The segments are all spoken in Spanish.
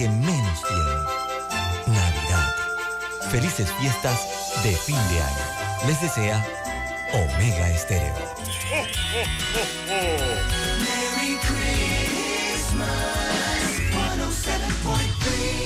que menos tienen. Navidad. Felices fiestas de fin de año. Les desea Omega Estéreo.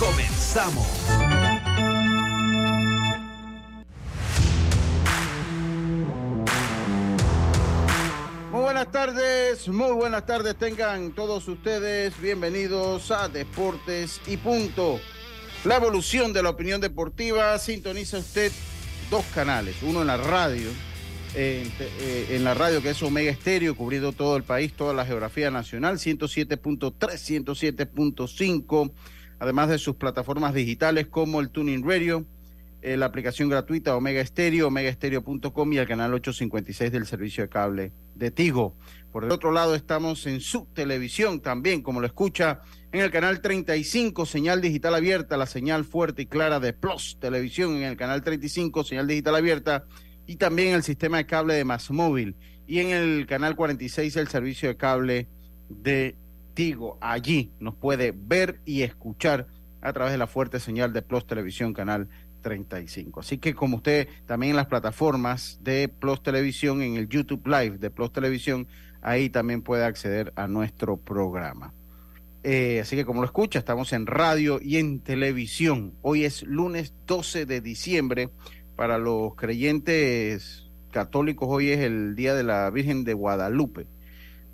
Comenzamos. Muy buenas tardes, muy buenas tardes tengan todos ustedes. Bienvenidos a Deportes y Punto. La evolución de la opinión deportiva. Sintoniza usted dos canales, uno en la radio, en, eh, la radio que es Omega Estéreo, cubriendo todo el país, toda la geografía nacional, 107.3, 107.5 además de sus plataformas digitales como el Tuning Radio, eh, la aplicación gratuita Omega Stereo, omegaestereo.com y el canal 856 del servicio de cable de Tigo. Por el otro lado, estamos en su televisión también, como lo escucha, en el canal 35, señal digital abierta, la señal fuerte y clara de Plus Televisión en el canal 35, señal digital abierta, y también el sistema de cable de Más y en el canal 46, el servicio de cable de Tigo. Allí nos puede ver y escuchar a través de la fuerte señal de Plus Televisión, canal 35. Así que como usted también en las plataformas de Plus Televisión, en el YouTube Live de Plus Televisión, ahí también puede acceder a nuestro programa. Eh, así que como lo escucha, estamos en radio y en televisión. Hoy es lunes 12 de diciembre. Para los creyentes católicos, hoy es el Día de la Virgen de Guadalupe,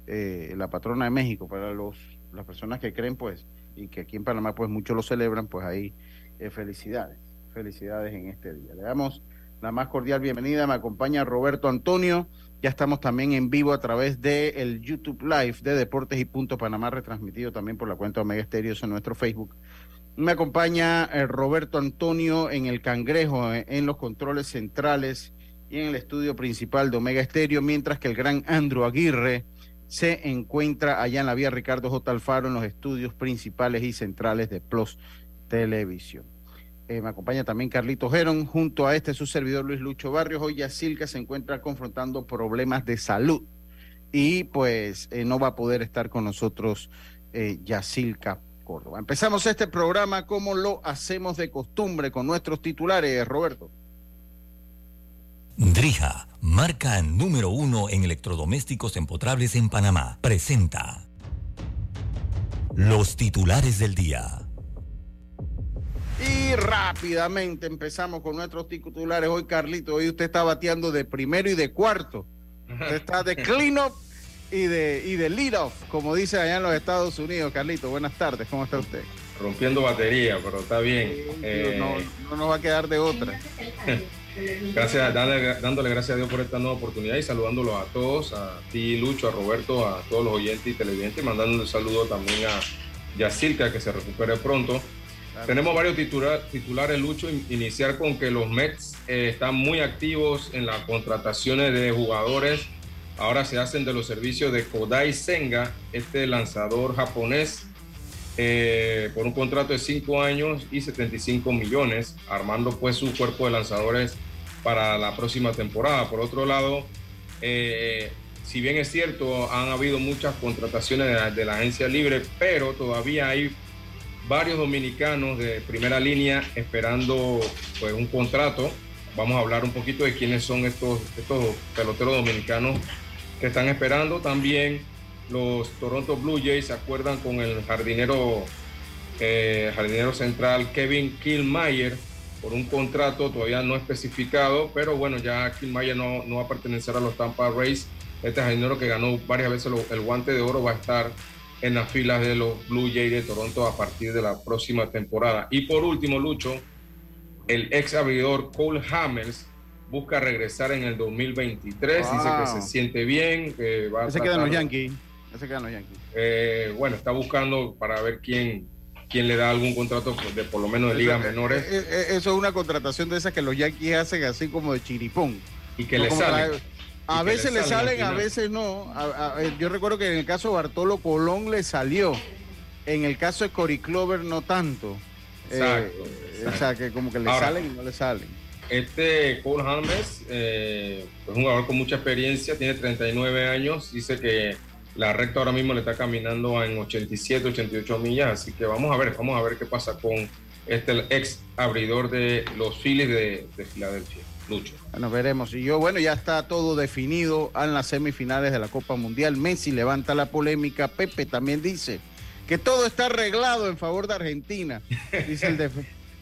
eh, la patrona de México. Para los, las personas que creen, pues, y que aquí en Panamá, pues, muchos lo celebran, pues ahí eh, felicidades felicidades en este día. Le damos la más cordial bienvenida. Me acompaña Roberto Antonio. Ya estamos también en vivo a través del el YouTube Live de Deportes y Punto Panamá, retransmitido también por la cuenta Omega Estéreos en nuestro Facebook. Me acompaña eh, Roberto Antonio en el Cangrejo, eh, en los controles centrales y en el estudio principal de Omega Estéreo, mientras que el gran Andrew Aguirre se encuentra allá en la vía Ricardo J. Alfaro en los estudios principales y centrales de Plus Televisión. Eh, me acompaña también Carlito Geron, junto a este su servidor Luis Lucho Barrios. Hoy Yacilca se encuentra confrontando problemas de salud y pues eh, no va a poder estar con nosotros eh, Yacilca Córdoba. Empezamos este programa como lo hacemos de costumbre con nuestros titulares, Roberto. Drija, marca número uno en electrodomésticos empotrables en Panamá, presenta los titulares del día. Y rápidamente empezamos con nuestros titulares. Hoy, Carlito, hoy usted está bateando de primero y de cuarto. Usted está de clean up y de, y de lead off, como dice allá en los Estados Unidos. Carlito, buenas tardes, ¿cómo está usted? Rompiendo batería, pero está bien. Eh, no, no nos va a quedar de otra. Gracias, dándole, dándole, gracias a Dios por esta nueva oportunidad y saludándolos a todos, a ti, Lucho, a Roberto, a todos los oyentes y televidentes, mandándole un saludo también a Yacirca, que se recupere pronto. Claro. Tenemos varios titular, titulares, Lucho. Iniciar con que los Mets eh, están muy activos en las contrataciones de jugadores. Ahora se hacen de los servicios de Kodai Senga, este lanzador japonés, eh, por un contrato de 5 años y 75 millones, armando pues su cuerpo de lanzadores para la próxima temporada. Por otro lado, eh, si bien es cierto, han habido muchas contrataciones de la, de la agencia libre, pero todavía hay varios dominicanos de primera línea esperando pues, un contrato. Vamos a hablar un poquito de quiénes son estos, estos peloteros dominicanos que están esperando. También los Toronto Blue Jays se acuerdan con el jardinero, eh, jardinero central Kevin Killmayer por un contrato todavía no especificado, pero bueno, ya Killmayer no, no va a pertenecer a los Tampa Rays. Este jardinero que ganó varias veces el guante de oro va a estar en las filas de los Blue Jays de Toronto a partir de la próxima temporada. Y por último, Lucho, el ex abridor Cole Hamels busca regresar en el 2023. Wow. Dice que se siente bien. Que va Ese queda en los Yankees. Ese queda en los Yankees. Eh, bueno, está buscando para ver quién, quién le da algún contrato de por lo menos de ligas menores. Eh, eh, eso es una contratación de esas que los Yankees hacen así como de chiripón. Y que le salen. A veces le salen, a veces no. yo recuerdo que en el caso de Bartolo Colón le salió. En el caso de Cory Clover no tanto. Exacto. O sea, que como que le salen y no le salen. Este Cole James eh, es un jugador con mucha experiencia, tiene 39 años, dice que la recta ahora mismo le está caminando en 87, 88 millas, así que vamos a ver, vamos a ver qué pasa con este ex abridor de los Phillies de, Filadelfia. Lucho. Bueno, veremos. Y yo, bueno, ya está todo definido en las semifinales de la Copa Mundial. Messi levanta la polémica. Pepe también dice que todo está arreglado en favor de Argentina. Dice el,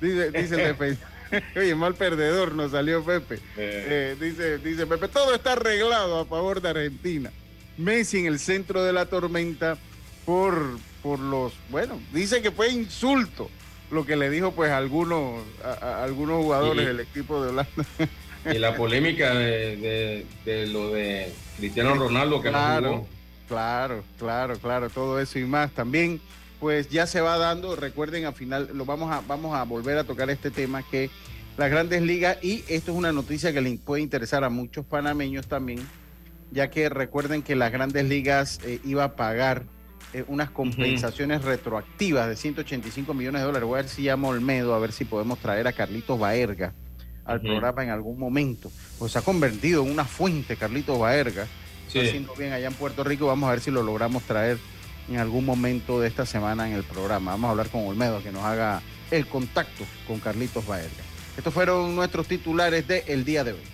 dice, dice el defensor. Oye, mal perdedor nos salió Pepe. Eh. Eh, dice, dice Pepe, todo está arreglado a favor de Argentina. Messi en el centro de la tormenta por, por los, bueno, dice que fue insulto lo que le dijo pues a algunos, a, algunos jugadores del equipo de Holanda. Y la polémica de, lo de Cristiano Ronaldo que claro, Claro, claro, claro, todo eso y más. También pues ya se va dando, recuerden al final lo vamos a vamos a volver a tocar este tema que las grandes ligas y esto es una noticia que le puede interesar a muchos panameños también ya que recuerden que las grandes ligas eh, iba a pagar eh, unas compensaciones retroactivas de 185 millones de dólares. Voy a ver si llamo Olmedo, a ver si podemos traer a Carlitos Baerga al programa en algún momento. Pues se ha convertido en una fuente Carlitos Baerga. haciendo bien allá en Puerto Rico. Vamos a ver si lo logramos traer en algún momento de esta semana en el programa. Vamos a hablar con Olmedo que nos haga el contacto con Carlitos Baerga. Estos fueron nuestros titulares del el día de hoy.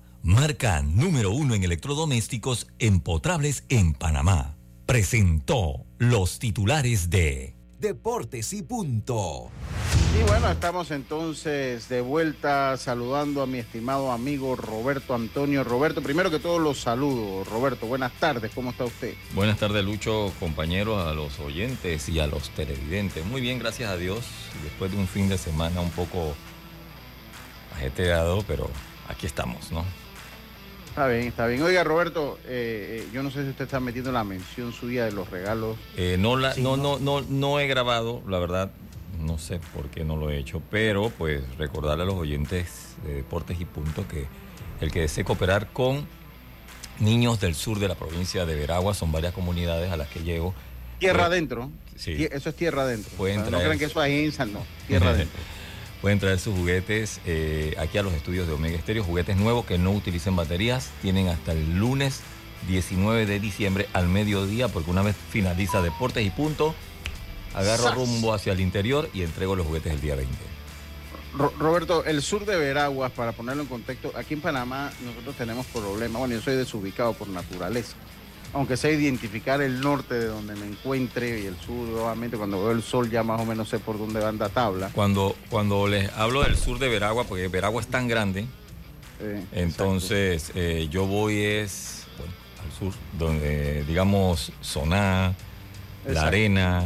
marca número uno en electrodomésticos empotrables en Panamá. Presentó los titulares de Deportes y Punto. Y bueno, estamos entonces de vuelta saludando a mi estimado amigo Roberto Antonio. Roberto, primero que todo los saludo. Roberto, buenas tardes, ¿cómo está usted? Buenas tardes, Lucho, compañeros, a los oyentes y a los televidentes. Muy bien, gracias a Dios. Después de un fin de semana un poco ajetreado, pero aquí estamos, ¿no? Está bien, está bien. Oiga, Roberto, eh, eh, yo no sé si usted está metiendo la mención suya de los regalos. Eh, no, la, no, no, no, no he grabado, la verdad, no sé por qué no lo he hecho, pero pues recordarle a los oyentes de Deportes y Punto que el que desee cooperar con niños del sur de la provincia de Veragua, son varias comunidades a las que llego. Tierra adentro. Sí. Eso es tierra adentro. Pueden No crean que eso es en no, tierra adentro. Pueden traer sus juguetes eh, aquí a los estudios de Omega Estéreo, juguetes nuevos que no utilicen baterías. Tienen hasta el lunes 19 de diciembre al mediodía, porque una vez finaliza deportes y punto, agarro rumbo hacia el interior y entrego los juguetes el día 20. Roberto, el sur de Veraguas, para ponerlo en contexto, aquí en Panamá nosotros tenemos problemas. Bueno, yo soy desubicado por naturaleza aunque sé identificar el norte de donde me encuentre y el sur, obviamente cuando veo el sol ya más o menos sé por dónde va la tabla. Cuando, cuando les hablo del sur de Veragua, porque Veragua es tan grande, entonces eh, yo voy es al sur, donde digamos Soná, La Arena,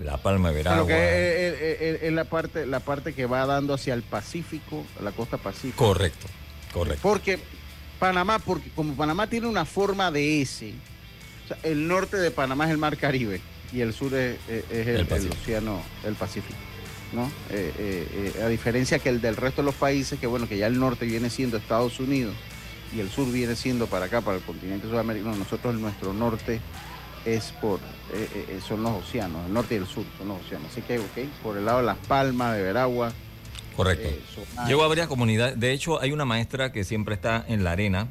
La Palma de Veragua. que es, la, parte, la parte que va dando hacia el Pacífico, la costa pacífica. Correcto, correcto. Porque Panamá, porque como Panamá tiene una forma de S, el norte de Panamá es el mar Caribe y el sur es, el, océano, el Pacífico. ¿no? Eh, eh, eh, a diferencia que el del resto de los países, que bueno, que ya el norte viene siendo Estados Unidos y el sur viene siendo para acá, para el continente sudamericano, nosotros nuestro norte es por, son los océanos, el norte y el sur son los océanos. Así que, ok, por el lado de Las Palmas, de Veragua, Correcto. Eh, Llego a varias comunidades. De hecho, hay una maestra que siempre está en la arena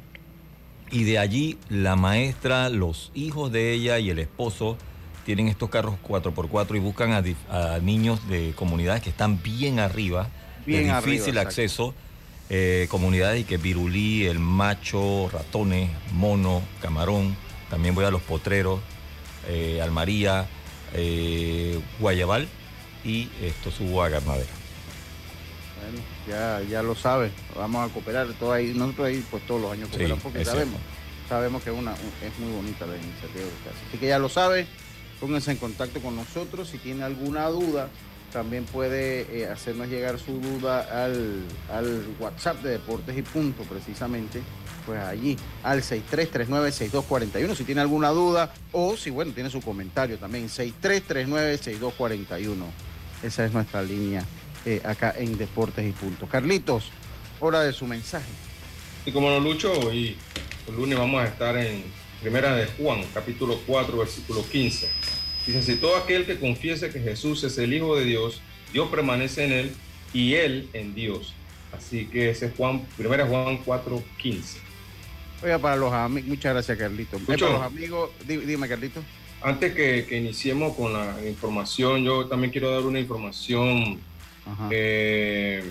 y de allí la maestra, los hijos de ella y el esposo tienen estos carros 4x4 y buscan a, niños de comunidades que están bien arriba, bien de difícil acceso. Eh, comunidades y que Virulí, El Macho, Ratones, Mono, Camarón. También voy a Los Potreros, eh, Almaría, eh, Guayabal y esto subo a Garnadera. Bueno, ya, ya lo sabe, vamos a cooperar. Todo ahí, nosotros ahí pues todos los años cooperamos porque sabemos, sabemos que una, es muy bonita la iniciativa de Así que ya lo sabe, pónganse en contacto con nosotros. Si tiene alguna duda, también puede eh, hacernos llegar su duda al, al WhatsApp de Deportes y Punto, precisamente pues allí al 6339-6241 si tiene alguna duda o si bueno tiene su comentario también 6339-6241 esa es nuestra línea eh, acá en Deportes y Punto Carlitos hora de su mensaje y como lo lucho hoy el lunes vamos a estar en primera de Juan capítulo 4 versículo 15 dice si todo aquel que confiese que Jesús es el Hijo de Dios Dios permanece en él y él en Dios Así que ese es Juan, primera Juan 4.15. Oiga, para los amigos, muchas gracias, Carlito. Para los amigos, dime, Carlito. Antes que, iniciemos con la información, yo también quiero dar una información eh,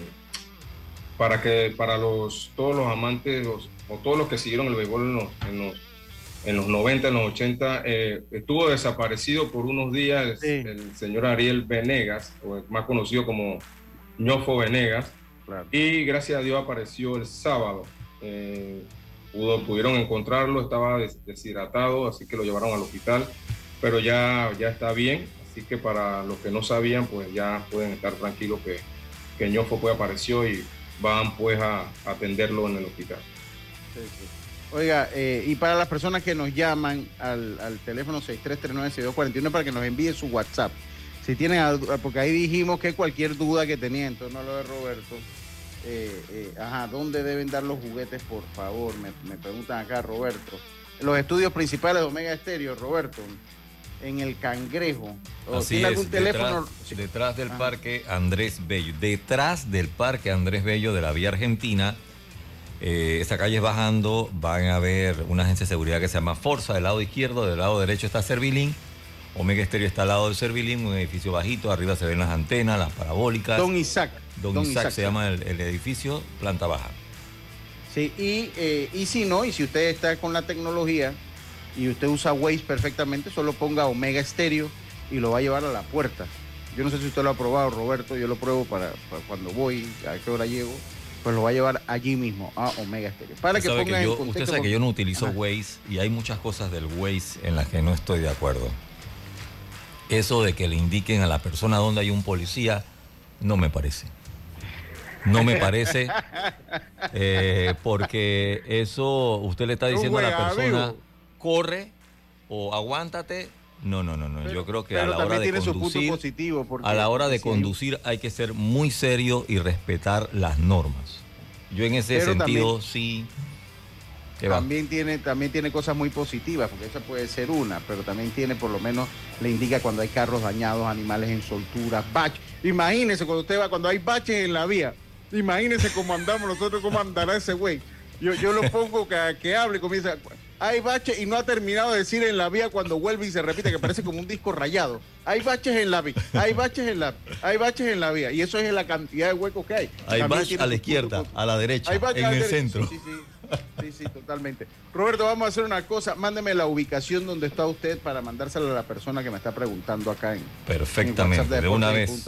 para que para los todos los amantes o todos los que siguieron el béisbol en los, en los, 90, en los 80, eh, estuvo desaparecido por unos días el, señor Ariel Venegas, más conocido como Ñofo Venegas, y gracias a Dios apareció el sábado. Eh, pudieron encontrarlo, estaba deshidratado, así que lo llevaron al hospital, pero ya, ya está bien, así que para los que no sabían, pues ya pueden estar tranquilos que, que Ñofo pues apareció y van pues a, atenderlo en el hospital. Oiga, eh, y para las personas que nos llaman al, al teléfono 6339-6241 para que nos envíen su WhatsApp. Si tienen, porque ahí dijimos que cualquier duda que tenían, entonces no lo de Roberto, eh, eh, ajá, ¿dónde deben dar los juguetes, por favor? Me, preguntan acá, Roberto. Los estudios principales de Omega Estéreo, Roberto, en el Cangrejo. Así algún teléfono? Detrás, del parque Andrés Bello. Detrás del parque Andrés Bello de la Vía Argentina. Eh, esa calle bajando, van a ver una agencia de seguridad que se llama Forza del lado izquierdo, del lado derecho está Servilín. Omega Estéreo está al lado del Servilín, un edificio bajito, arriba se ven las antenas, las parabólicas. Don Isaac. Don, Isaac, se llama el, edificio, planta baja. Sí, y, eh, y si no, y si usted está con la tecnología y usted usa Waze perfectamente, solo ponga Omega Estéreo y lo va a llevar a la puerta. Yo no sé si usted lo ha probado, Roberto, yo lo pruebo para, cuando voy, a qué hora llego, pues lo va a llevar allí mismo a Omega Stereo. Para que ponga Usted sabe que yo no utilizo Waze y hay muchas cosas del Waze en las que no estoy de acuerdo. Eso de que le indiquen a la persona dónde hay un policía, no me parece. No me parece, eh, porque eso usted le está diciendo a la persona, corre o aguántate. No, no, no, no. Yo creo que a la hora de conducir, a la hora de conducir hay que ser muy serio y respetar las normas. Yo en ese sentido sí también tiene, también tiene cosas muy positivas, porque esa puede ser una, pero también tiene, por lo menos, le indica cuando hay carros dañados, animales en soltura, baches. Imagínese cuando usted va, cuando hay baches en la vía, imagínese cómo andamos nosotros, cómo andará ese güey. Yo, yo lo pongo que, que hable y comienza. Hay baches y no ha terminado de decir en la vía cuando vuelve y se repite, que parece como un disco rayado. Hay baches en la vía, hay baches en la, hay baches en la vía, y eso es la cantidad de huecos que hay. Hay baches a la izquierda, a la derecha, en el centro. Sí, sí. Sí, sí, totalmente. Roberto, vamos a hacer una cosa. Mándeme la ubicación donde está usted para mandársela a la persona que me está pregunando acá en. Perfectamente, de, una vez.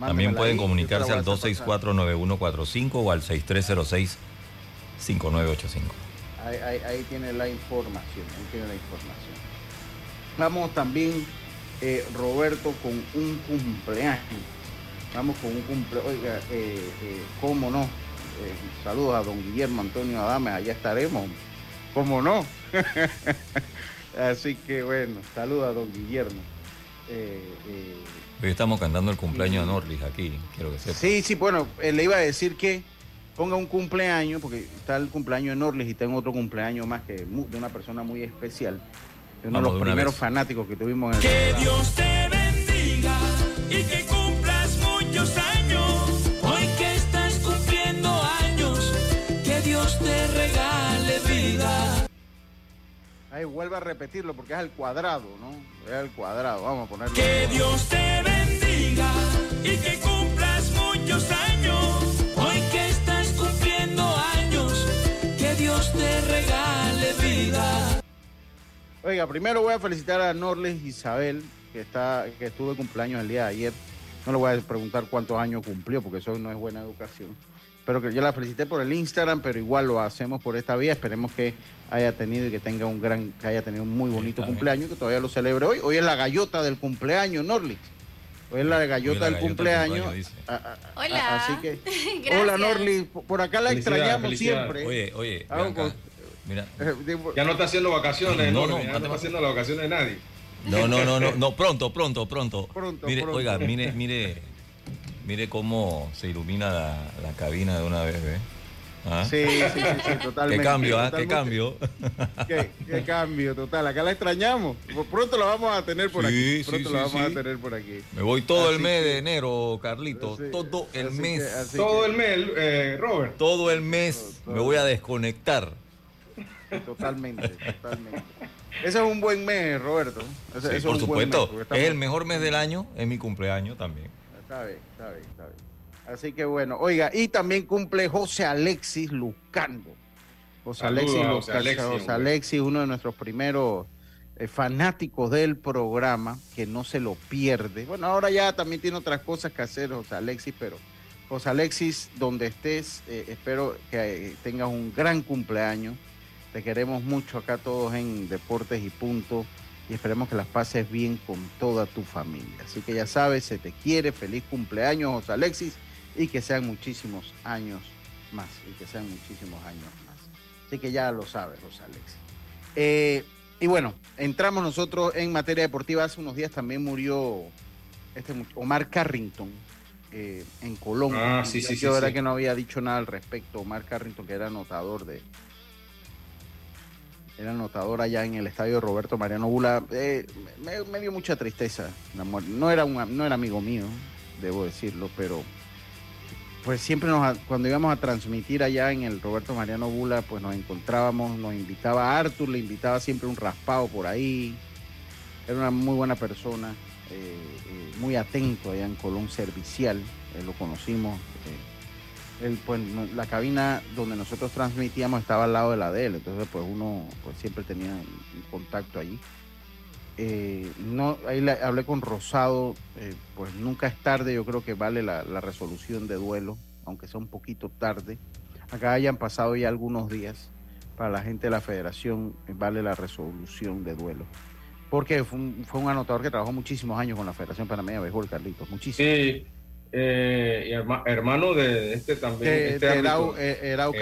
También pueden comunicarse al 264-9145 o al 6306-5985. Ahí, ahí, tiene la información. Ahí tiene la información. Vamos también, eh, Roberto, con un cumpleaños. Vamos con un cumpleaños. Oiga, eh, eh, ¿cómo no? Saludos a don Guillermo Antonio Adames, allá estaremos, ¿cómo no? Así que bueno, saludos a don Guillermo. Hoy estamos cantando el cumpleaños de Norlis aquí, quiero que sepa. Sí, sí, bueno, le iba a decir que ponga un cumpleaños, porque está el cumpleaños de Norlis y tengo otro cumpleaños más que de una persona muy especial, de uno de los primeros fanáticos que tuvimos en el Que Dios te bendiga y que cumplas muchos años. te regale vida. Ahí vuelve a repetirlo porque es al cuadrado, ¿no? Es al cuadrado, vamos a ponerlo. Que Dios te bendiga y que cumplas muchos años. Te regale vida. Oiga, primero voy a felicitar a Norles Isabel, que está, que estuvo de cumpleaños el día de ayer. No le voy a preguntar cuántos años cumplió, porque eso no es buena educación. Pero que yo la felicité por el Instagram, pero igual lo hacemos por esta vía. Esperemos que haya tenido y que tenga un gran, que haya tenido un muy bonito cumpleaños, que todavía lo celebre hoy. Hoy es la gallota del cumpleaños, Norlix. Hoy es la gallota del cumpleaños. Hola. Así que, hola Norlix, por acá la extrañamos siempre. Oye, oye, acá. Mira. eh, Ya no está haciendo vacaciones, No, no, no, ya no está haciendo las vacaciones de nadie. No, no, no, no, no, pronto, pronto, pronto. Pronto, mire, pronto. oiga, mire, mire, mire cómo se ilumina la, la cabina de una vez, ¿ve? ¿Ah? Sí, sí, sí, sí, totalmente. Qué cambio, ¿ah? Qué cambio. Qué, qué cambio, total. Acá la extrañamos. Pronto la vamos a tener por Sí, aquí. sí, Pronto sí, la vamos sí. a tener por aquí. Me voy todo el mes que- de enero, Carlito. Sí, todo el mes. que- Todo que- el mes, eh, Robert. Todo el mes me voy a desconectar. Totalmente, totalmente. Ese es un buen mes, Roberto. Ese, Sí, ese por es un buen mes, supuesto. estamos- Es el mejor mes del año, es mi cumpleaños también. Está bien, está bien, está bien. Así que bueno, oiga, y también cumple José Alexis Lucando. José Alexis José Lucando. Alexis, José. Alexis, uno de nuestros primeros eh, fanáticos del programa, que no se lo pierde. Bueno, ahora ya también tiene otras cosas que hacer José Alexis, pero José Alexis, donde estés, eh, espero que eh, tengas un gran cumpleaños. Te queremos mucho acá todos en Deportes y Punto y esperemos que las pases bien con toda tu familia. Así que ya sabes, se te quiere, feliz cumpleaños José Alexis y que sean muchísimos años más y que sean muchísimos años más. Así que ya lo sabes, José Alexis. Eh, y bueno, entramos nosotros en materia deportiva. Hace unos días también murió este Omar Carrington eh, en Colón. Ah, sí, sí, Yo sí, sí. que no había dicho nada al respecto. Omar Carrington, que era anotador de, era anotador allá en el estadio Roberto Mariano Bula. Eh, me, dio mucha tristeza. la. No era, un, no era amigo mío, debo decirlo, pero pues siempre nos, cuando íbamos a transmitir allá en el Roberto Mariano Bula, pues nos encontrábamos, nos invitaba a Arthur, le invitaba siempre un raspado por ahí. Era una muy buena persona, eh, eh, muy atento allá en Colón, servicial, lo conocimos. Él, pues, la cabina donde nosotros transmitíamos estaba al lado de la de él, entonces pues uno pues siempre tenía un, contacto allí. Eh, no, ahí le- hablé con Rosado, eh, pues nunca es tarde, yo creo que vale la, la resolución de duelo, aunque sea un poquito tarde. Acá hayan pasado ya algunos días, para la gente de la federación eh, vale la resolución de duelo. Porque fue un, fue un anotador que trabajó muchísimos años con la Federación Panameña de Béisbol, Carlitos, muchísimo. Sí, eh, y herma- hermano de este también. De- este de árbitro, Erau- eh, Erau eh,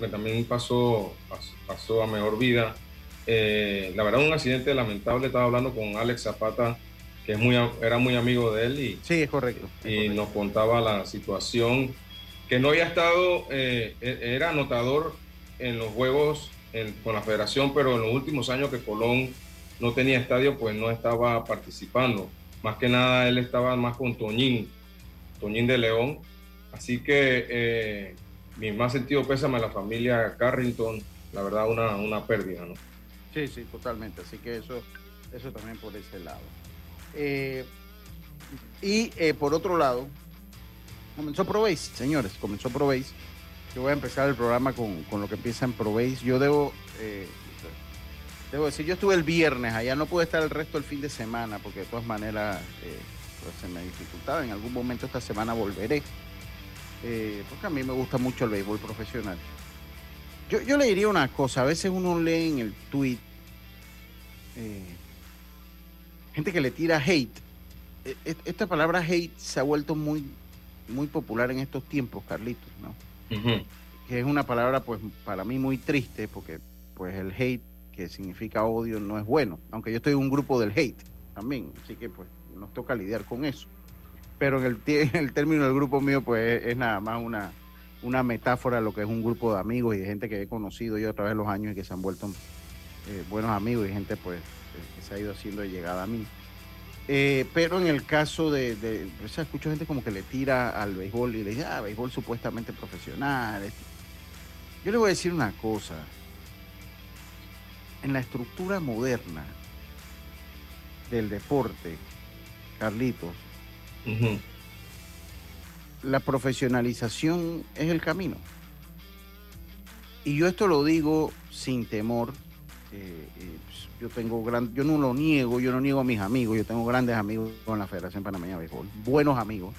que también pasó, pas- pasó a mejor vida. Eh, la verdad, un accidente lamentable. Estaba hablando con Alex Zapata, que es muy, era muy amigo de él y, Sí, es correcto. es y correcto. nos contaba la situación. Que no había estado, eh, e- era anotador en los juegos en- con la federación, pero en los últimos años que Colón no tenía estadio, pues no estaba participando. Más que nada, él estaba más con Toñín, Toñín de León. Así que eh, mi más sentido pésame a la familia Carrington, la verdad, una, una pérdida, ¿no? Sí, sí, totalmente. Así que eso, eso también por ese lado. Eh, y eh, por otro lado, comenzó Probase, señores, comenzó Probase. Yo voy a empezar el programa con, con lo que empieza en Probase. Yo debo, eh, debo decir, yo estuve el viernes allá, no pude estar el resto del fin de semana porque de todas maneras eh, pues se me dificultaba. En algún momento esta semana volveré. eh, porque a mí me gusta mucho el béisbol profesional. Yo, yo le diría una cosa, a veces uno lee en el tweet eh, gente que le tira hate. E- e- Esta palabra hate se ha vuelto muy, muy popular en estos tiempos, Carlitos, ¿no? Que es una palabra, pues, para mí muy triste, porque, pues, el hate, que significa odio, no es bueno. Aunque yo estoy en un grupo del hate también, así que, pues, nos toca lidiar con eso. Pero en el, en el término del grupo mío, pues, es, nada más una, una metáfora de lo que es un grupo de amigos y de gente que he conocido yo a través de los años y que se han vuelto eh, buenos amigos y gente pues eh, que se ha ido haciendo de llegada a mí. Eh, pero en el caso de, de o sea, escucho gente como que le tira al béisbol y le dice, ah, béisbol supuestamente profesional. esto". Yo le voy a decir una cosa. En la estructura moderna del deporte, Carlitos, la profesionalización es el camino. Y yo esto lo digo sin temor, eh, eh, yo tengo gran, yo no lo niego, yo no niego a mis amigos, yo tengo grandes amigos con la Federación Panameña de Béisbol, buenos amigos.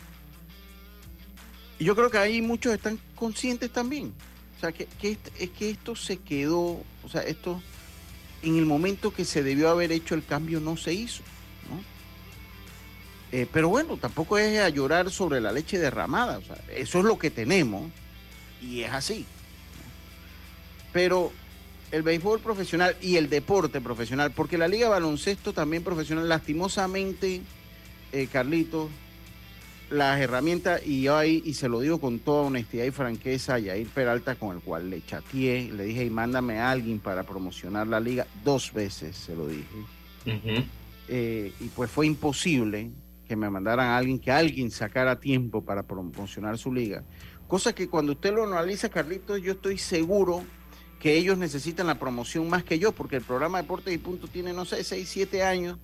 Y yo creo que ahí muchos están conscientes también. O sea, que, es que esto se quedó, o sea, esto en el momento que se debió haber hecho el cambio no se hizo. ¿no? Eh, pero bueno, tampoco es a llorar sobre la leche derramada. O sea, eso es lo que tenemos y es así. Pero el béisbol profesional y el deporte profesional, porque la liga baloncesto también profesional, lastimosamente, eh, Carlitos, las herramientas, y yo ahí, y se lo digo con toda honestidad y franqueza a Yair Peralta, con el cual le chateé, le dije, y mándame a alguien para promocionar la liga, dos veces se lo dije. Eh, y pues fue imposible que me mandaran a alguien, que alguien sacara tiempo para promocionar su liga. Cosa que cuando usted lo analiza, Carlitos, yo estoy seguro que ellos necesitan la promoción más que yo, porque el programa Deportes y Punto tiene, no sé, 6, 7 años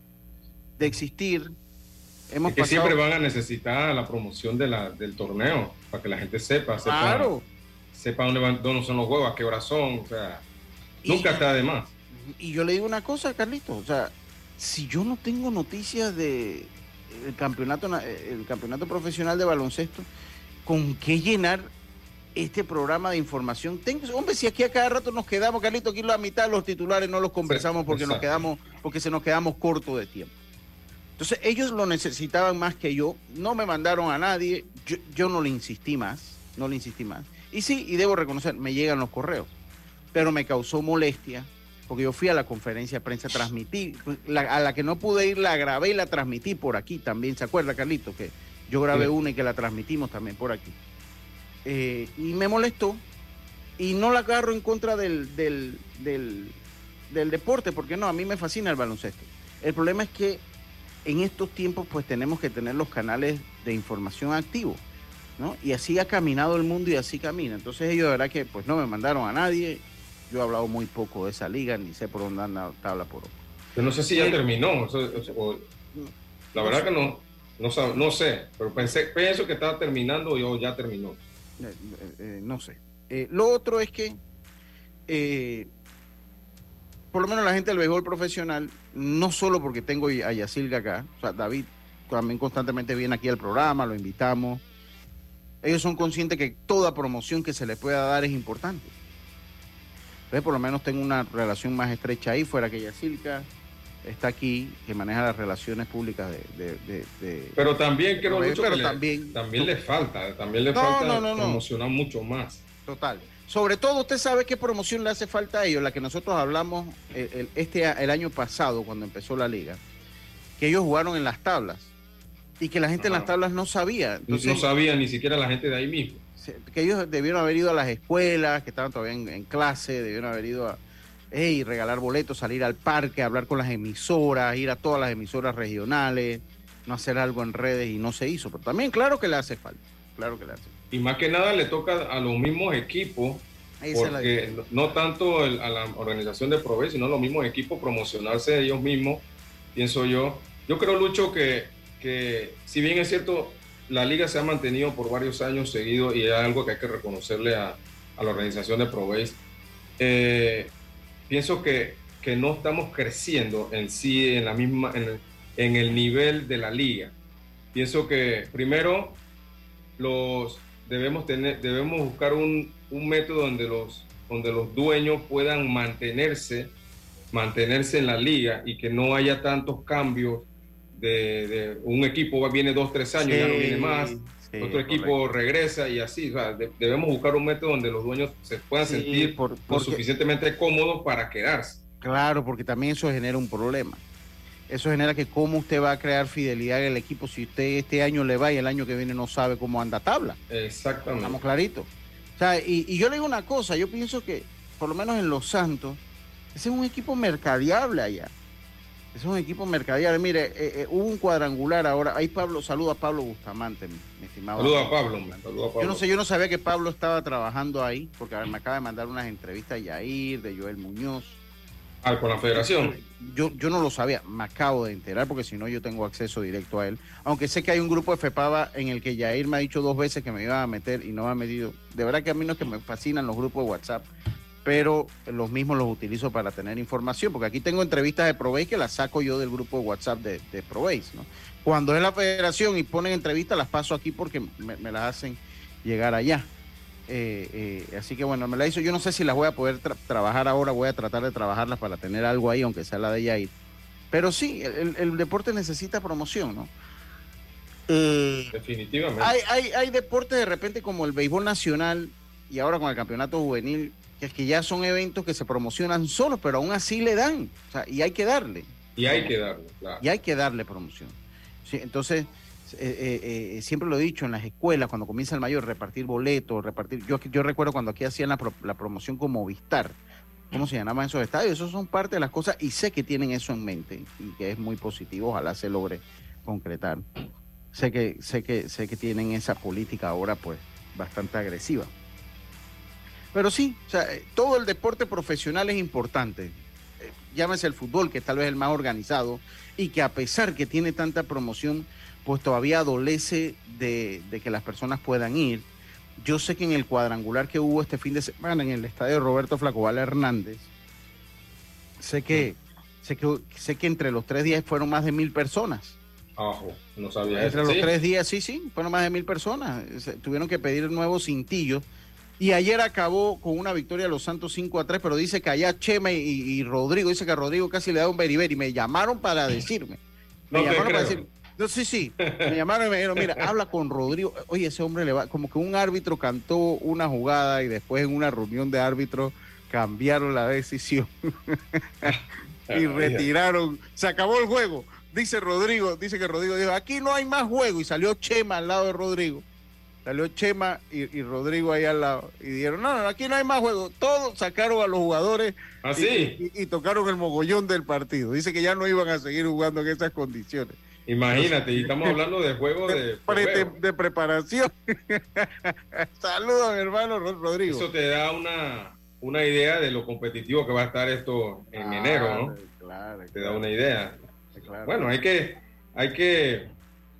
de existir. Hemos Es que pasado- siempre van a necesitar la promoción de la, del torneo para que la gente sepa, sepa, Claro. sepa dónde, van, dónde son los juegos, a qué hora son. O sea, Y- nunca está de más. Y yo le digo una cosa, Carlitos, o sea, si yo no tengo noticias de el campeonato, na- el campeonato profesional de baloncesto, ¿con qué llenar este programa de información? Tengo, hombre, si aquí a cada rato nos quedamos, Carlitos, aquí la mitad de los titulares no los conversamos porque nos quedamos, porque se nos quedamos cortos de tiempo. Entonces ellos lo necesitaban más que yo, no me mandaron a nadie, yo, yo no le insistí más, no le insistí más. Y sí, y debo reconocer, me llegan los correos, pero me causó molestia porque yo fui a la conferencia de prensa, transmití, la- a la que no pude ir la grabé y la transmití por aquí también, ¿se acuerda Carlito? Que yo grabé Sí. una y que la transmitimos también por aquí. Eh, y me molestó y no la agarro en contra del, del, del, del deporte, porque no, a mí me fascina el baloncesto. El problema es que en estos tiempos pues tenemos que tener los canales de información activos, ¿no? Y así ha caminado el mundo y así camina. Entonces ellos de verdad que pues no me mandaron a nadie, yo he hablado muy poco de esa liga, ni sé por dónde anda tabla por ojo. Yo no sé si ya Sí. terminó. o o la verdad que no, no, no sé, pero pensé, pienso que estaba terminando y ya terminó. Eh, eh, eh, no sé. Eh, lo otro es que, eh, por lo menos la gente del béisbol profesional, no solo porque tengo a Yacilga acá, o sea, David también constantemente viene aquí al programa, lo invitamos. Ellos son conscientes que toda promoción que se les pueda dar es importante. Entonces, por lo menos tengo una relación más estrecha ahí, fuera que Yacilca está aquí, que maneja las relaciones públicas de... de- de- de- Pero también creo Pero mucho que le- también- también le falta, también le No, falta no, no, no. promocionar mucho más. Total. Sobre todo, usted sabe qué promoción le hace falta a ellos, la que nosotros hablamos eh, el, este, el año pasado, cuando empezó la liga, que ellos jugaron en las tablas y que la gente en las tablas no sabía. Entonces, no sabía ni siquiera la gente de ahí mismo. que ellos debieron haber ido a las escuelas, que estaban todavía en, en clase, debieron haber ido a hey, regalar boletos, salir al parque, hablar con las emisoras, ir a todas las emisoras regionales, no hacer algo en redes y no se hizo. Pero también, claro que le hace falta, claro que le hace falta. Y más que nada le toca a los mismos equipos, porque no, tanto el- a la organización de Prove, sino los mismos equipos promocionarse ellos mismos, pienso yo. Yo creo, Lucho, que, que si bien es cierto, la liga se ha mantenido por varios años seguidos y es algo que hay que reconocerle a, a la organización de Provés, eh, pienso que, que no estamos creciendo en sí en la misma en el, en el nivel de la liga. Pienso que primero los debemos tener debemos buscar un, un método donde los donde los dueños puedan mantenerse mantenerse en la liga y que no haya tantos cambios de, de un equipo viene dos tres años ya no viene más Sí, otro equipo correcto. regresa y así. O sea, de- debemos buscar un método donde los dueños se puedan Sí, sentir por- lo suficientemente cómodos para quedarse. Claro, porque también eso genera un problema. Eso genera que cómo usted va a crear fidelidad en el equipo si usted este año le va y el año que viene no sabe cómo anda tabla. Exactamente. Estamos claritos. O sea, y, y yo le digo una cosa, yo pienso que, por lo menos en Los Santos, ese es un equipo mercadiable allá. Ese es un equipo mercadiable. Mire, eh, eh, hubo un cuadrangular ahora. Ahí Pablo, saluda a Pablo Bustamante, mi, mi estimado. Saluda a Pablo, hombre, saluda a Pablo. Yo no sé, yo no sabía que Pablo estaba trabajando ahí, porque a ver, me acaba de mandar unas entrevistas de Yair, de Joel Muñoz. Ah, con la federación. Yo, yo no lo sabía, me acabo de enterar porque si no yo tengo acceso directo a él. Aunque sé que hay un grupo de FEPAVA en el que Yair me ha dicho dos veces que me iba a meter y no me ha metido. De verdad que a mí no es que me fascinan los grupos de WhatsApp, pero los mismos los utilizo para tener información, porque aquí tengo entrevistas de Probase que las saco yo del grupo de WhatsApp de, de ¿no? Cuando es la federación y ponen entrevistas, las paso aquí porque me, me las hacen llegar allá. Eh, eh, así que bueno, me la hizo. Yo no sé si las voy a poder tra- trabajar ahora, voy a tratar de trabajarlas para tener algo ahí, aunque sea la de Yair. Pero sí, el, el deporte necesita promoción, ¿no? Eh, Definitivamente. hay, hay, hay deportes de repente como el béisbol nacional y ahora con el campeonato juvenil, que es que ya son eventos que se promocionan solos, pero aún así le dan. O sea, y hay que darle. Y hay que darle, claro. Y hay que darle promoción. Sí, entonces, eh, eh, eh, siempre lo he dicho, en las escuelas, cuando comienza el mayor, repartir boletos, repartir... Yo, recuerdo cuando aquí hacían la, pro- la promoción con Movistar, ¿cómo se llamaban esos estadios? Esos son parte de las cosas y sé que tienen eso en mente y que es muy positivo, ojalá se logre concretar. Sé que, sé que, sé que tienen esa política ahora pues bastante agresiva. Pero sí, o sea, todo el deporte profesional es importante. Llámese el fútbol, que tal vez el más organizado, y que a pesar que tiene tanta promoción, pues todavía adolece de, de que las personas puedan ir. Yo sé que en el cuadrangular que hubo este fin de semana en el estadio Roberto Flacobal Hernández, sé que, sé que, sé que entre los tres días fueron más de mil personas. Ajo, no sabía Entre eso. los Sí. tres días, sí, sí, fueron más de mil personas. Se- tuvieron que pedir nuevos cintillos. Y ayer acabó con una victoria de los Santos 5 a 3, pero dice que allá Chema y, y Rodrigo, dice que a Rodrigo casi le da un beriberi. Me llamaron para decirme. Me No llamaron para creo. No, sí, sí. Me llamaron y me dijeron, mira, habla con Rodrigo. Oye, ese hombre le va. Como que un árbitro cantó una jugada y después en una reunión de árbitros cambiaron la decisión y retiraron. Se acabó el juego. Dice Rodrigo, dice que Rodrigo dijo, aquí no hay más juego. Y salió Chema al lado de Rodrigo. Salió Chema y, y Rodrigo ahí al lado. Y dijeron, no, no, aquí no hay más juego. Todos sacaron a los jugadores ¿Ah, y- sí? y, y tocaron el mogollón del partido. Dice que ya no iban a seguir jugando en esas condiciones. Imagínate, y estamos hablando de juegos de. De, preparación. Saludos, mi hermano Ro- Rodrigo. Eso te da una, una idea de lo competitivo que va a estar esto en enero, ¿no? Claro, Te da una idea. claro. Bueno, hay que, hay que,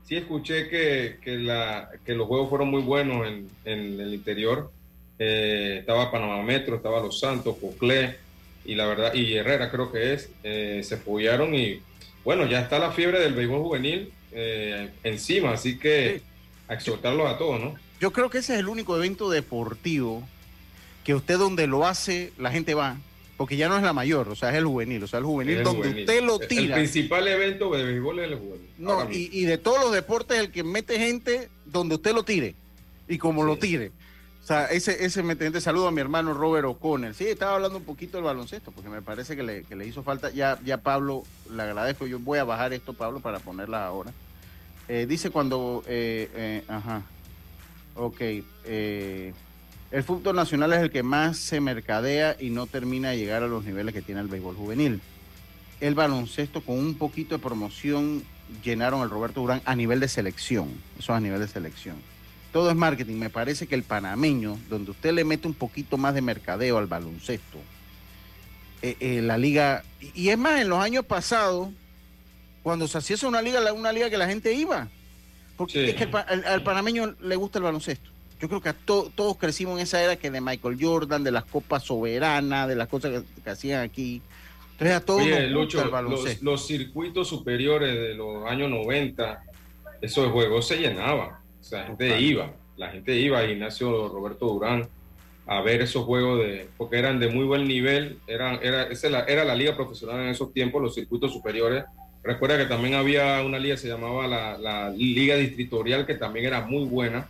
sí escuché que, que, la, que los juegos fueron muy buenos en, en el interior. Eh, estaba Panamá Metro, estaba Los Santos, Coclé y la verdad, y Herrera creo que es, eh, se apoyaron y bueno, ya está la fiebre del béisbol juvenil eh, encima, así que a exhortarlos a todos, ¿no? Yo creo que ese es el único evento deportivo que usted donde lo hace, la gente va, porque ya no es la mayor, o sea, es el juvenil, o sea, el juvenil El donde juvenil. usted lo El tira. principal evento de béisbol es el juvenil. No, y, y de todos los deportes, el que mete gente donde usted lo tire y como lo tire. O sea, ese, ese gente. Saludo a mi hermano Robert O'Connell. Sí, estaba hablando un poquito del baloncesto, porque me parece que le, que le hizo falta. Ya, ya Pablo, le agradezco. Yo voy a bajar esto, Pablo, para ponerla ahora. Eh, dice cuando. eh, eh, ajá. Ok. eh, el fútbol nacional es el que más se mercadea y no termina de llegar a los niveles que tiene el béisbol juvenil. El baloncesto con un poquito de promoción llenaron el Roberto Durán a nivel de selección. Eso es a nivel de selección. Todo es marketing. Me parece que el panameño, donde usted le mete un poquito más de mercadeo al baloncesto, eh, eh, la liga, y, es más, en los años pasados, cuando se hacía una liga, una liga que la gente iba. Porque Sí. es que el al, al panameño le gusta el baloncesto. Yo creo que a to- todos crecimos en esa era que de Michael Jordan, de las copas soberanas, de las cosas que, que hacían aquí. Entonces a todos Oye, nos gusta Lucho, el los, baloncesto. los circuitos superiores de los años 90, esos juegos se llenaban. O sea, la gente Total. iba, la gente iba a Ignacio Roberto Durán a ver esos juegos de, porque eran de muy buen nivel, eran, era, esa era, era la liga profesional en esos tiempos, los circuitos superiores. Recuerda que también había una liga se llamaba la, la Liga Distritorial, que también era muy buena.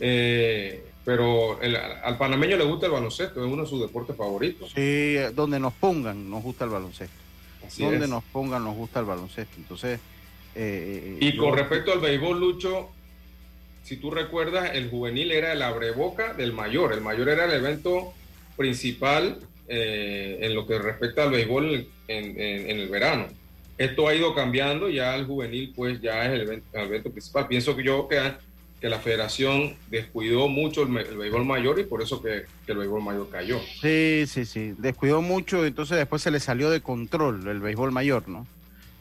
Eh, pero el- al panameño le gusta el baloncesto, es uno de sus deportes favoritos. Sí, eh, donde nos pongan, nos gusta el baloncesto. Así donde es. nos pongan, nos gusta el baloncesto. Entonces. eh, eh, Y yo- con respecto al béisbol, Lucho, si tú recuerdas, el juvenil era el abreboca del mayor. El mayor era el evento principal eh, en lo que respecta al béisbol en, el verano. Esto ha ido cambiando, ya el juvenil pues ya es el evento, principal. Pienso que yo que, que la federación descuidó mucho el béisbol mayor y por eso que, que el béisbol mayor cayó. Sí, sí, sí. Descuidó mucho, entonces después se le salió de control el béisbol mayor, ¿no?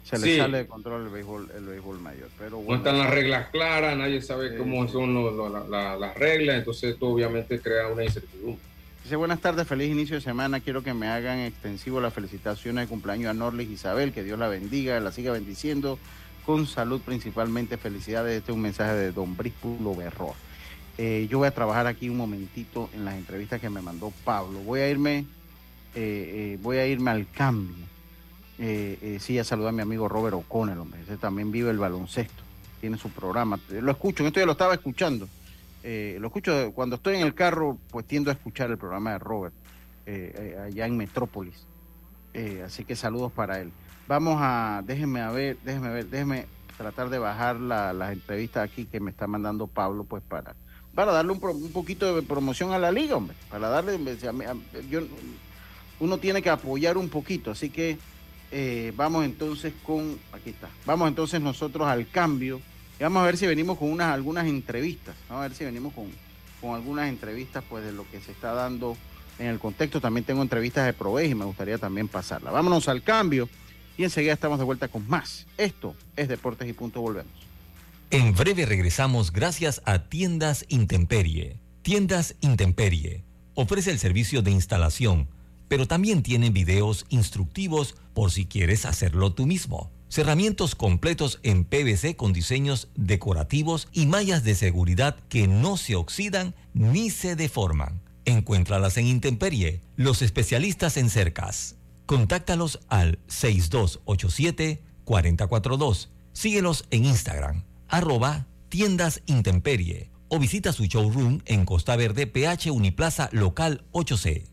Se le Sí. sale de control el béisbol, el béisbol mayor. Pero No están las reglas claras, nadie sabe Sí, cómo sí. son la- la- las reglas, entonces esto obviamente crea una incertidumbre. Dice, buenas tardes, feliz inicio de semana. Quiero que me hagan extensivo las felicitaciones de cumpleaños a Norlis Isabel, que Dios la bendiga, la siga bendiciendo con salud principalmente. Felicidades, este es un mensaje de Don Bríspulo Berro. Eh, yo voy a trabajar aquí un momentito en las entrevistas que me mandó Pablo. Voy a irme, eh, eh, voy a irme al cambio. Sí, a saludar a mi amigo Robert O'Connell, hombre. Ese también vive el baloncesto, tiene su programa. Lo escucho, esto ya lo estaba escuchando eh, lo escucho cuando estoy en el carro, pues tiendo a escuchar el programa de Robert eh, eh, allá en Metrópolis. así que saludos para él. Vamos a, déjenme a ver, déjenme ver, déjenme tratar de bajar las entrevistas aquí que me está mandando Pablo, pues para, para darle un, poquito de promoción a la liga, hombre, para darle, yo, uno tiene que apoyar un poquito, así que vamos entonces con, aquí está, vamos entonces nosotros al cambio vamos a ver si venimos con unas algunas entrevistas. Vamos a ver si venimos con, con algunas entrevistas pues de lo que se está dando en el contexto. También tengo entrevistas de Proveis y me gustaría también pasarla. Vámonos al cambio y enseguida estamos de vuelta con más. Esto es Deportes y Punto. Volvemos. En breve regresamos gracias a Tiendas Intemperie. Tiendas Intemperie ofrece el servicio de instalación, pero también tiene videos instructivos por si quieres hacerlo tú mismo cerramientos completos en PVC con diseños decorativos y mallas de seguridad que no se oxidan ni se deforman. Encuéntralas en Intemperie, los especialistas en cercas. Contáctalos al 6287-442. Síguelos en Instagram, arroba tiendas Intemperie o visita su showroom en Costa Verde, PH Uniplaza Local 8C.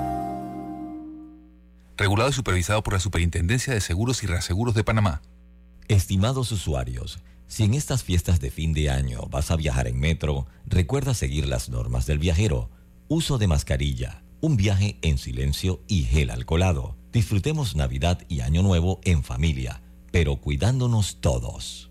Regulado y supervisado por la Superintendencia de Seguros y Reaseguros de Panamá. Estimados usuarios, si en estas fiestas de fin de año vas a viajar en metro, recuerda seguir las normas del viajero. Uso de mascarilla, un viaje en silencio y gel alcoholado. Disfrutemos Navidad y Año Nuevo en familia, pero cuidándonos todos.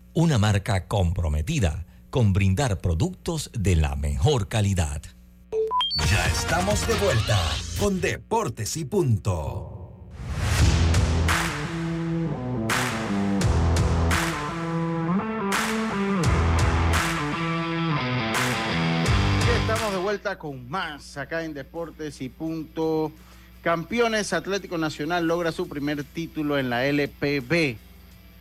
una marca comprometida con brindar productos de la mejor calidad. Ya estamos de vuelta con Deportes y Punto. Ya estamos de vuelta con más acá en Deportes y Punto. Campeones Atlético Nacional logra su primer título en la LPB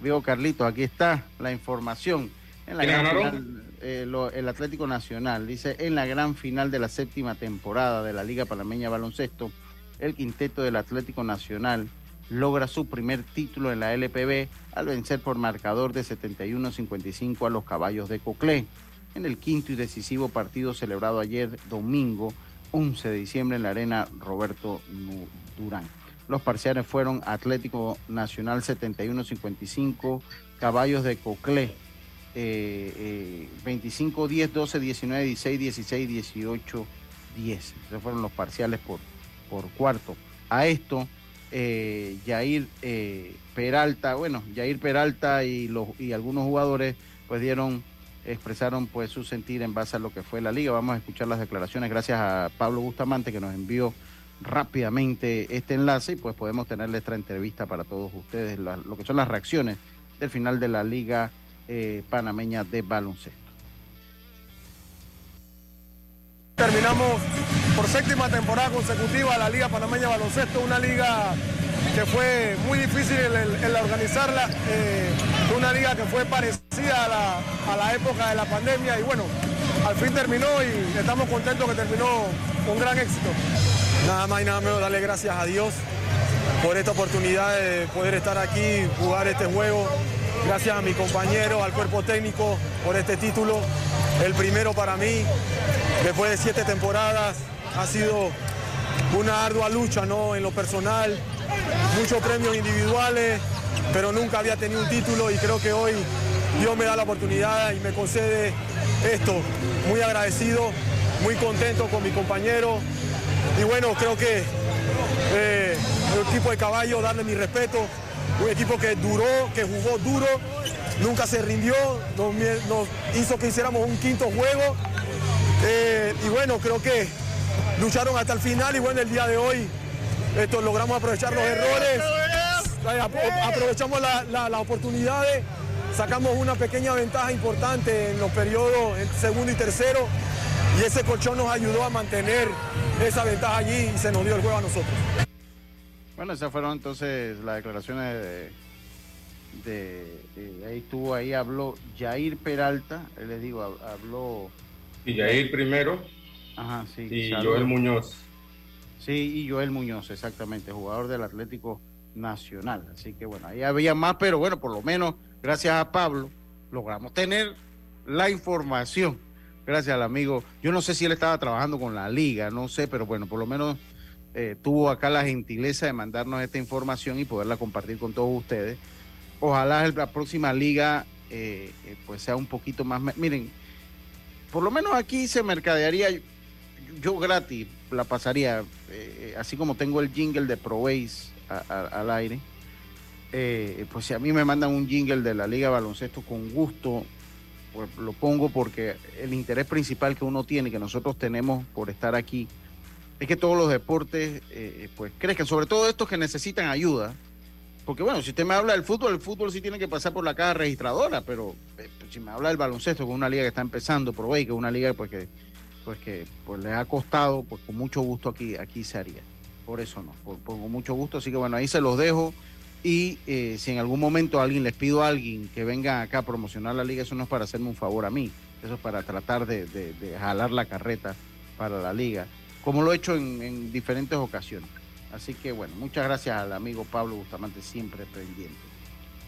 Veo Carlito, aquí está la información. En la gran final, eh, el Atlético Nacional dice en la gran final de la séptima temporada de la Liga Panameña Baloncesto, el quinteto del Atlético Nacional logra su primer título en la LPB al vencer por marcador de 71-55 a los caballos de Coclé en el quinto y decisivo partido celebrado ayer domingo 11 de diciembre en la arena Roberto Durán. Los parciales fueron Atlético Nacional 71-55, Caballos de Coclé 25-10, 12, 19, 16, 16, 18, 10. Esos fueron los parciales por, por cuarto. A esto, eh, Jair eh, Peralta, bueno, Jair Peralta y, los, y algunos jugadores pues dieron expresaron pues su sentir en base a lo que fue la liga. Vamos a escuchar las declaraciones gracias a Pablo Bustamante que nos envió rápidamente este enlace y pues podemos tener esta entrevista para todos ustedes, lo que son las reacciones del final de la liga eh, panameña de baloncesto. Terminamos por séptima temporada consecutiva la Liga Panameña de Baloncesto, una liga que fue muy difícil el, organizarla, eh, una liga que fue parecida a la, a la época de la pandemia y bueno, al fin terminó y estamos contentos que terminó con gran éxito. Nada más y nada menos darle gracias a Dios por esta oportunidad de poder estar aquí, jugar este juego. Gracias a mi compañero, al cuerpo técnico por este título, el primero para mí. Después de siete temporadas ha sido una ardua lucha ¿no? en lo personal, muchos premios individuales, pero nunca había tenido un título y creo que hoy Dios me da la oportunidad y me concede esto. Muy agradecido, muy contento con mi compañero y bueno, creo que eh, el equipo de caballo, darle mi respeto, un equipo que duró, que jugó duro, nunca se rindió, nos, hizo que hiciéramos un quinto juego. Eh, y bueno, creo que lucharon hasta el final y bueno, el día de hoy esto, logramos aprovechar los errores, aprovechamos las oportunidades, sacamos una pequeña ventaja importante en los periodos segundo y tercero y ese colchón nos ayudó a mantener esa ventaja allí y se nos dio el juego a nosotros. Bueno, esas fueron entonces las declaraciones de, ahí estuvo, ahí habló Jair Peralta, les digo, habló... Y Jair primero. Ajá, sí. Y Joel Muñoz. Sí, y Joel Muñoz, exactamente, jugador del Atlético Nacional. Así que bueno, ahí había más, pero bueno, por lo menos gracias a Pablo logramos tener la información. Gracias al amigo. Yo no sé si él estaba trabajando con la liga, no sé, pero bueno, por lo menos eh, tuvo acá la gentileza de mandarnos esta información y poderla compartir con todos ustedes. Ojalá la próxima liga eh, eh, pues sea un poquito más... Miren, por lo menos aquí se mercadearía yo gratis la pasaría, eh, así como tengo el jingle de ProBase al aire, pues si a mí me mandan un jingle de la Liga Baloncesto con gusto, pues lo pongo porque el interés principal que uno tiene, que nosotros tenemos por estar aquí, es que todos los deportes eh, pues crezcan, sobre todo estos que necesitan ayuda. Porque bueno, si usted me habla del fútbol, el fútbol sí tiene que pasar por la caja registradora, pero si me habla del baloncesto, con una liga que está empezando, ProBase, que es una liga pues que pues que pues le ha costado, pues con mucho gusto aquí, aquí se haría. Por eso no, por, con mucho gusto. Así que bueno, ahí se los dejo. Y eh, si en algún momento alguien les pido a alguien que venga acá a promocionar la liga, eso no es para hacerme un favor a mí, eso es para tratar de, jalar la carreta para la liga, como lo he hecho en, diferentes ocasiones. Así que bueno, muchas gracias al amigo Pablo Bustamante, siempre pendiente.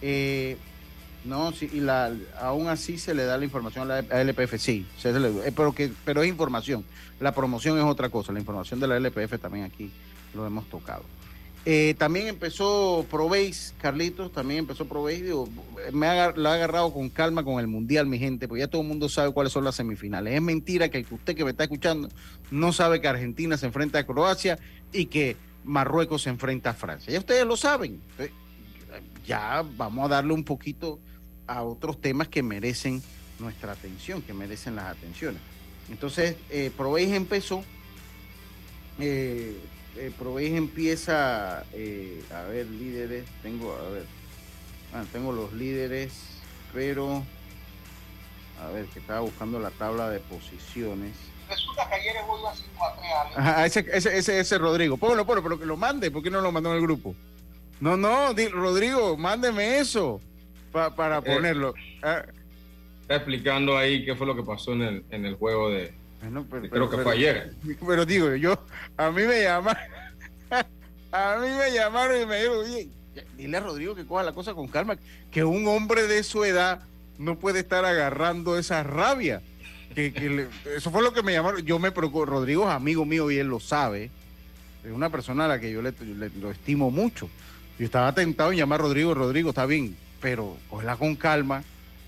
Eh, no, sí, y la, aún así se le da la información a la LPF, sí, eh, pero, que, pero es información. La promoción es otra cosa, la información de la LPF también aquí lo hemos tocado. Eh, también empezó Probéis, Carlitos, también empezó Probéis, me lo ha agarrado con calma con el Mundial, mi gente, porque ya todo el mundo sabe cuáles son las semifinales. Es mentira que usted que me está escuchando no sabe que Argentina se enfrenta a Croacia y que Marruecos se enfrenta a Francia. Ya ustedes lo saben. Ya vamos a darle un poquito a otros temas que merecen nuestra atención, que merecen las atenciones. Entonces, eh, empezó, eh, eh empieza, eh, a ver, líderes, tengo, a ver, ah, tengo los líderes, pero, a ver, que estaba buscando la tabla de posiciones. Resulta que ayer voy a 5 a 3, ese, ese, ese, ese Rodrigo, póngalo, póngalo, pero que lo mande, ¿por qué no lo mandó en el grupo? No, no, Rodrigo, mándeme eso para eh, ponerlo. Ah. Está explicando ahí qué fue lo que pasó en el, en el juego de. Creo que fue ayer. Pero digo, yo, a mí me llamaron, a mí me llamaron y me dijeron, oye, dile a Rodrigo que coja la cosa con calma, que un hombre de su edad no puede estar agarrando esa rabia. Que, eso fue lo que me llamaron. Yo me preocupo, Rodrigo es amigo mío y él lo sabe. Es una persona a la que yo le, lo estimo mucho. Yo estaba tentado en llamar a Rodrigo, Rodrigo, está bien, pero cógela con calma.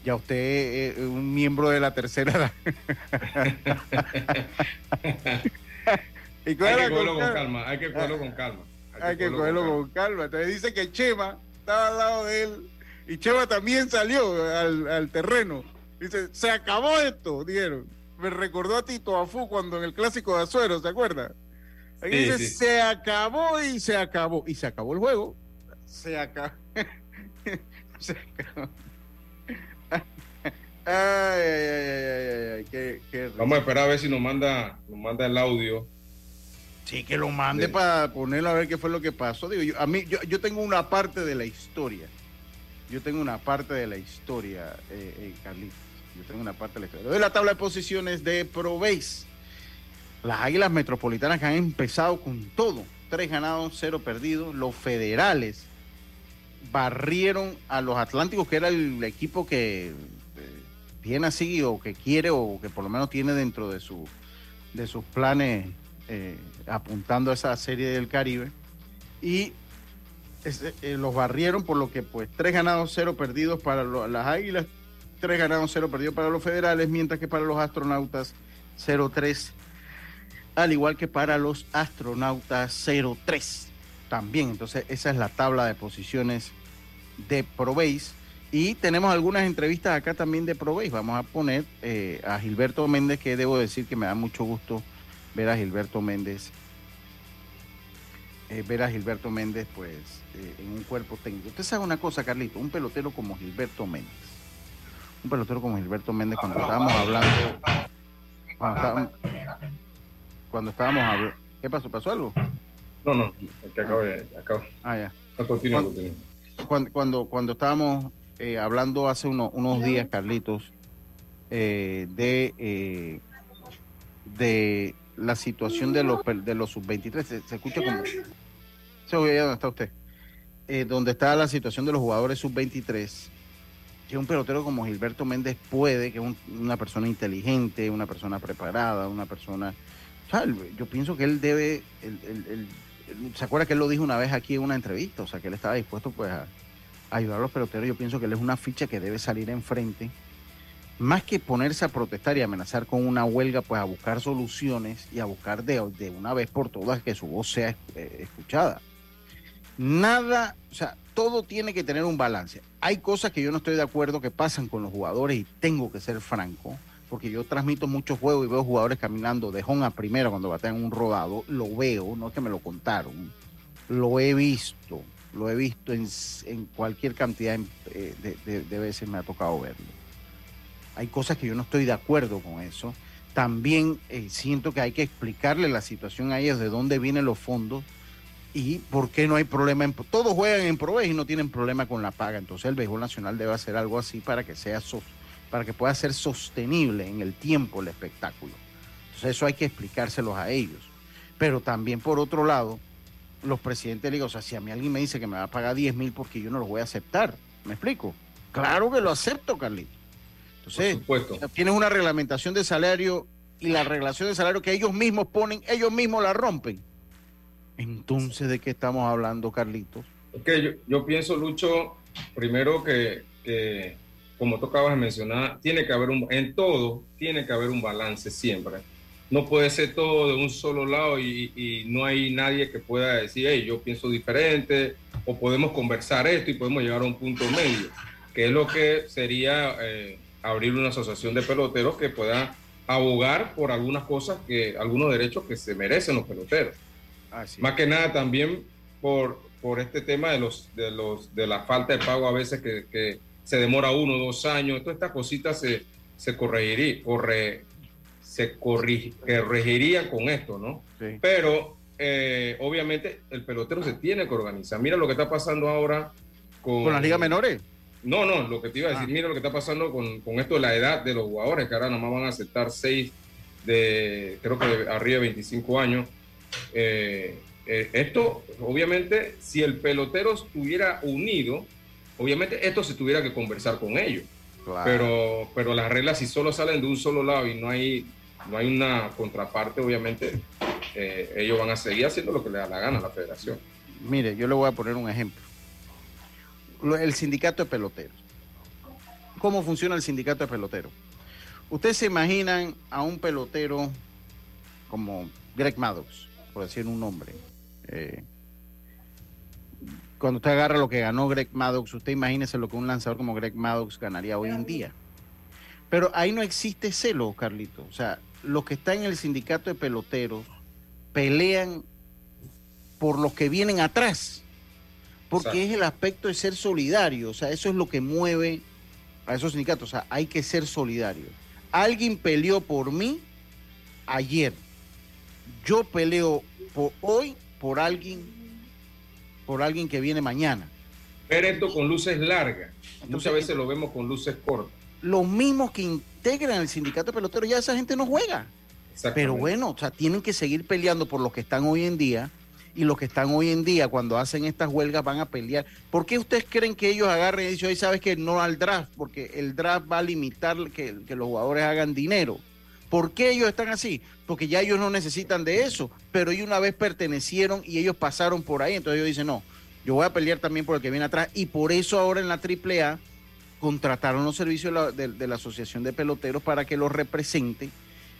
Ya usted es un miembro de la tercera edad. hay que cogerlo con, calma. hay que cogerlo con calma. Hay que, cogerlo, con, calma. Entonces dice que Chema estaba al lado de él y Chema también salió al, terreno. Dice, se acabó esto, dijeron. Me recordó a Tito Afú cuando en el clásico de Azuero, ¿se acuerda? Ahí Sí, dice, sí. se acabó y se acabó. Y se acabó el juego. Se acabó. se acabó. Ay, ay, ay, ay, ay, ay, ay, qué, qué. Vamos a esperar a ver si nos manda, nos manda el audio. Sí, que lo mande Sí. para ponerlo a ver qué fue lo que pasó. Digo, yo, a mí, yo, yo tengo una parte de la historia. Yo tengo una parte de la historia, eh, eh, Carlitos. Yo tengo una parte de la historia. De la tabla de posiciones de Proveis. Las Águilas Metropolitanas que han empezado con todo. Tres ganados, cero perdidos. Los federales barrieron a los Atlánticos, que era el equipo que eh, tiene así, o que quiere, o que por lo menos tiene dentro de, su, de sus planes eh, apuntando a esa serie del Caribe. Y eh, los barrieron, por lo que pues tres ganados, cero perdidos para las Águilas, tres ganados, cero perdidos para los federales, mientras que para los astronautas 0-3, al igual que para los astronautas 0-3 también. Entonces esa es la tabla de posiciones de Proveis. Y tenemos algunas entrevistas acá también de Proveis. Vamos a poner eh, a Gilberto Méndez, que debo decir que me da mucho gusto ver a Gilberto Méndez. eh, ver a Gilberto Méndez, pues, eh, en un cuerpo técnico. Usted sabe una cosa, Carlito, un pelotero como Gilberto Méndez. Un pelotero como Gilberto Méndez, cuando estábamos hablando. Cuando estábamos, cuando estábamos hablando. ¿Qué pasó? ¿Pasó algo? No, no, que acabo de. Acabo. Ah, ya. No, continúa, Cuando- continúa. cuando, cuando, cuando estábamos eh, hablando hace uno- unos días, Carlitos, eh, de, eh, de la situación de los, de los sub-23, se, se escucha como... Se oye dónde está usted. Eh, donde está la situación de los jugadores sub-23, que un pelotero como Gilberto Méndez puede, que es un- una persona inteligente, una persona preparada, una persona... o sea, el- yo pienso que él debe... el- el- el- ¿Se acuerda que él lo dijo una vez aquí en una entrevista? O sea, que él estaba dispuesto pues a, ayudar a los peloteros. Yo pienso que él es una ficha que debe salir enfrente. Más que ponerse a protestar y amenazar con una huelga, pues a buscar soluciones y a buscar de, de una vez por todas que su voz sea eh, escuchada. Nada, o sea, todo tiene que tener un balance. Hay cosas que yo no estoy de acuerdo que pasan con los jugadores y tengo que ser franco, porque yo transmito muchos juegos y veo jugadores caminando de home a primera cuando batean un rodado, lo veo, no es que me lo contaron, lo he visto, lo he visto en, cualquier cantidad eh, de, veces me ha tocado verlo. Hay cosas que yo no estoy de acuerdo con eso. También eh, siento que hay que explicarle la situación a ellos de dónde vienen los fondos y por qué no hay problema. En, todos juegan en Proveis y no tienen problema con la paga. Entonces el béisbol nacional debe hacer algo así para que sea sos- para que pueda ser sostenible en el tiempo el espectáculo. Entonces eso hay que explicárselos a ellos. Pero también por otro lado, los presidentes de liga, o sea, si a mí alguien me dice que me va a pagar 10 mil porque yo no lo voy a aceptar, ¿me explico? Claro que lo acepto, Carlito. Entonces, tienes una reglamentación de salario y la reglación de salario que ellos mismos ponen, ellos mismos la rompen. Entonces, ¿de qué estamos hablando, Carlitos? Es que yo, yo pienso, Lucho, primero que, que, como tú acabas de mencionar, tiene que haber un, en todo, tiene que haber un balance siempre. No puede ser todo de un solo lado y, y no hay nadie que pueda decir, hey, yo pienso diferente, o podemos conversar esto y podemos llegar a un punto medio, que es lo que sería eh, abrir una asociación de peloteros que pueda abogar por algunas cosas, que algunos derechos que se merecen los peloteros. Más que nada también por, por este tema de los, de los de la falta de pago a veces que, que se demora uno o dos años. Todas estas cositas se, se corregiría, corre, se corregirían con esto, ¿no? Pero eh, obviamente el pelotero se tiene que organizar. Mira lo que está pasando ahora con... ¿Con las ligas menores? No, no, lo que te iba a decir, mira lo que está pasando con, con esto de la edad de los jugadores, que ahora nomás van a aceptar seis de, creo que de arriba de 25 años. Eh, eh, esto, obviamente, si el pelotero estuviera unido, obviamente esto se tuviera que conversar con ellos. Pero, pero las reglas si solo salen de un solo lado y no hay, no hay una contraparte, obviamente eh, ellos van a seguir haciendo lo que le da la gana a la federación. Mire, yo le voy a poner un ejemplo. Lo- El sindicato de peloteros. ¿Cómo funciona el sindicato de peloteros? Ustedes se imaginan a un pelotero como Greg Maddox, por decir un nombre. Eh, cuando usted agarra lo que ganó Greg Maddox, usted imagínese lo que un lanzador como Greg Maddox ganaría hoy en día. Pero ahí no existe celo, Carlito. O sea, los que están en el sindicato de peloteros pelean por los que vienen atrás. Porque Exacto. es el aspecto de ser solidario. O sea, eso es lo que mueve a esos sindicatos. O sea, hay que ser solidario. Alguien peleó por mí ayer. Yo peleo por hoy por alguien, por alguien que viene mañana. Ver esto con luces largas. Entonces, Muchas veces lo vemos con luces cortas. Los mismos que integran el sindicato de peloteros, ya esa gente no juega. Pero bueno, o sea, tienen que seguir peleando por los que están hoy en día. Y los que están hoy en día, cuando hacen estas huelgas, van a pelear. ¿Por qué ustedes creen que ellos agarren y dicen, hoy sabes que no al draft? Porque el draft va a limitar que, que los jugadores hagan dinero. ¿Por qué ellos están así? Porque ya ellos no necesitan de eso. Pero ellos una vez pertenecieron y ellos pasaron por ahí. Entonces ellos dicen, no, yo voy a pelear también por el que viene atrás. Y por eso ahora en la AAA contrataron los servicios de la, de- de la Asociación de Peloteros para que los represente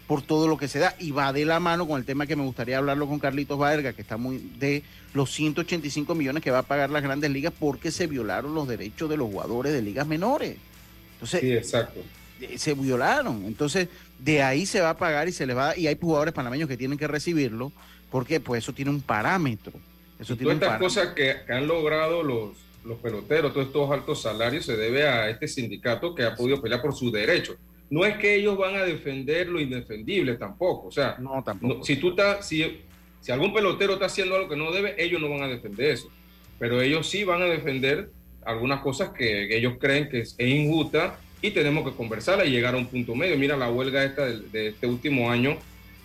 por todo lo que se da y va de la mano con el tema que me gustaría hablarlo con Carlitos Vargas, que está muy de los 185 millones que va a pagar las grandes ligas porque se violaron los derechos de los jugadores de ligas menores. Entonces, Sí, exacto. eh, se violaron. Entonces, de ahí se va a pagar y se les va y hay jugadores panameños que tienen que recibirlo porque pues eso tiene un parámetro. Eso Y tiene todas estas parámetro. cosas que, que han logrado los, los peloteros, todos estos altos salarios, se debe a este sindicato que ha podido pelear por sus derechos. No es que ellos van a defender lo indefendible tampoco. O sea, No, tampoco. no- si tú estás, si, si algún pelotero está haciendo algo que no debe, ellos no van a defender eso. Pero ellos sí van a defender algunas cosas que, que ellos creen que es, es injusta y tenemos que conversarla y llegar a un punto medio. Mira la huelga esta de, de este último año,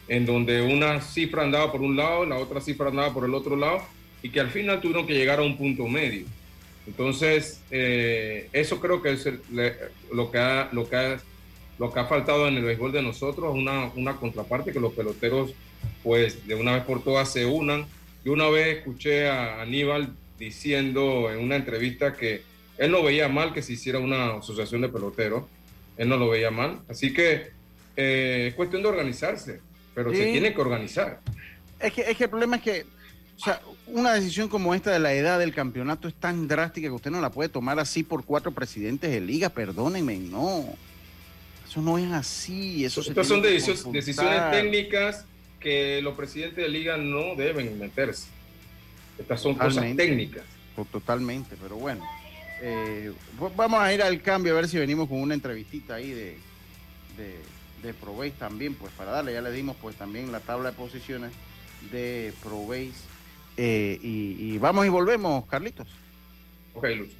en donde una cifra andaba por un lado, la otra cifra andaba por el otro lado, y que al final tuvieron que llegar a un punto medio. Entonces, eh, eso creo que es el- le- lo, que ha, lo, que ha, lo que ha faltado en el béisbol de nosotros, una, una contraparte que los peloteros, pues de una vez por todas se unan. Yo una vez escuché a Aníbal diciendo en una entrevista que él no veía mal que se hiciera una asociación de peloteros, él no lo veía mal. Así que eh, es cuestión de organizarse, pero se tiene que organizar. Es que, es que el problema es que, o sea, una decisión como esta de la edad del campeonato es tan drástica que usted no la puede tomar así por cuatro presidentes de liga, perdónenme, no. Eso no es así. Eso Estas son decisiones, decisiones técnicas que los presidentes de liga no deben meterse. Estas son cosas técnicas. To- Totalmente, pero bueno. Eh, vamos a ir al cambio a ver si venimos con una entrevistita ahí de, de, de Probase también, pues para darle, ya le dimos pues también la tabla de posiciones de Probase. Eh, y, y vamos y volvemos, Carlitos. Ok, Lucho.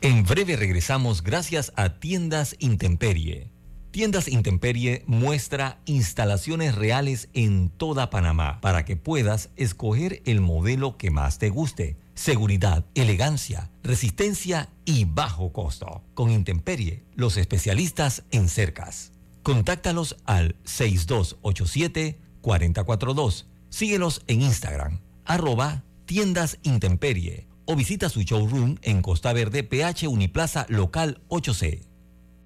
En breve regresamos gracias a Tiendas Intemperie. Tiendas Intemperie muestra instalaciones reales en toda Panamá para que puedas escoger el modelo que más te guste. Seguridad, elegancia, resistencia y bajo costo. Con Intemperie, los especialistas en cercas. Contáctalos al 6287-4042. Síguelos en Instagram, arroba tiendas Intemperie o visita su showroom en Costa Verde, PH Uniplaza Local 8C.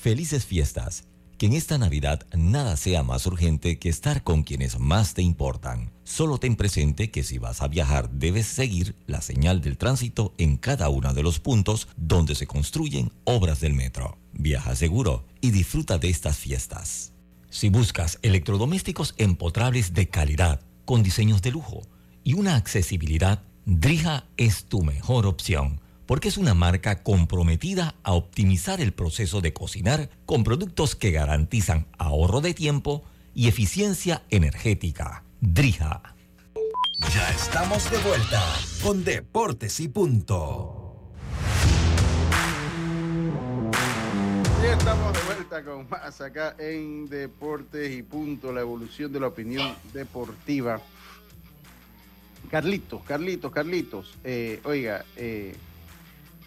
Felices fiestas. Que en esta Navidad nada sea más urgente que estar con quienes más te importan. Solo ten presente que si vas a viajar debes seguir la señal del tránsito en cada uno de los puntos donde se construyen obras del metro. Viaja seguro y disfruta de estas fiestas. Si buscas electrodomésticos empotrables de calidad, con diseños de lujo y una accesibilidad, Drija es tu mejor opción porque es una marca comprometida a optimizar el proceso de cocinar con productos que garantizan ahorro de tiempo y eficiencia energética. Drija. Ya estamos de vuelta con Deportes y Punto. Ya estamos de vuelta con más acá en Deportes y Punto, la evolución de la opinión deportiva. Carlitos, Carlitos, Carlitos, eh, oiga, eh,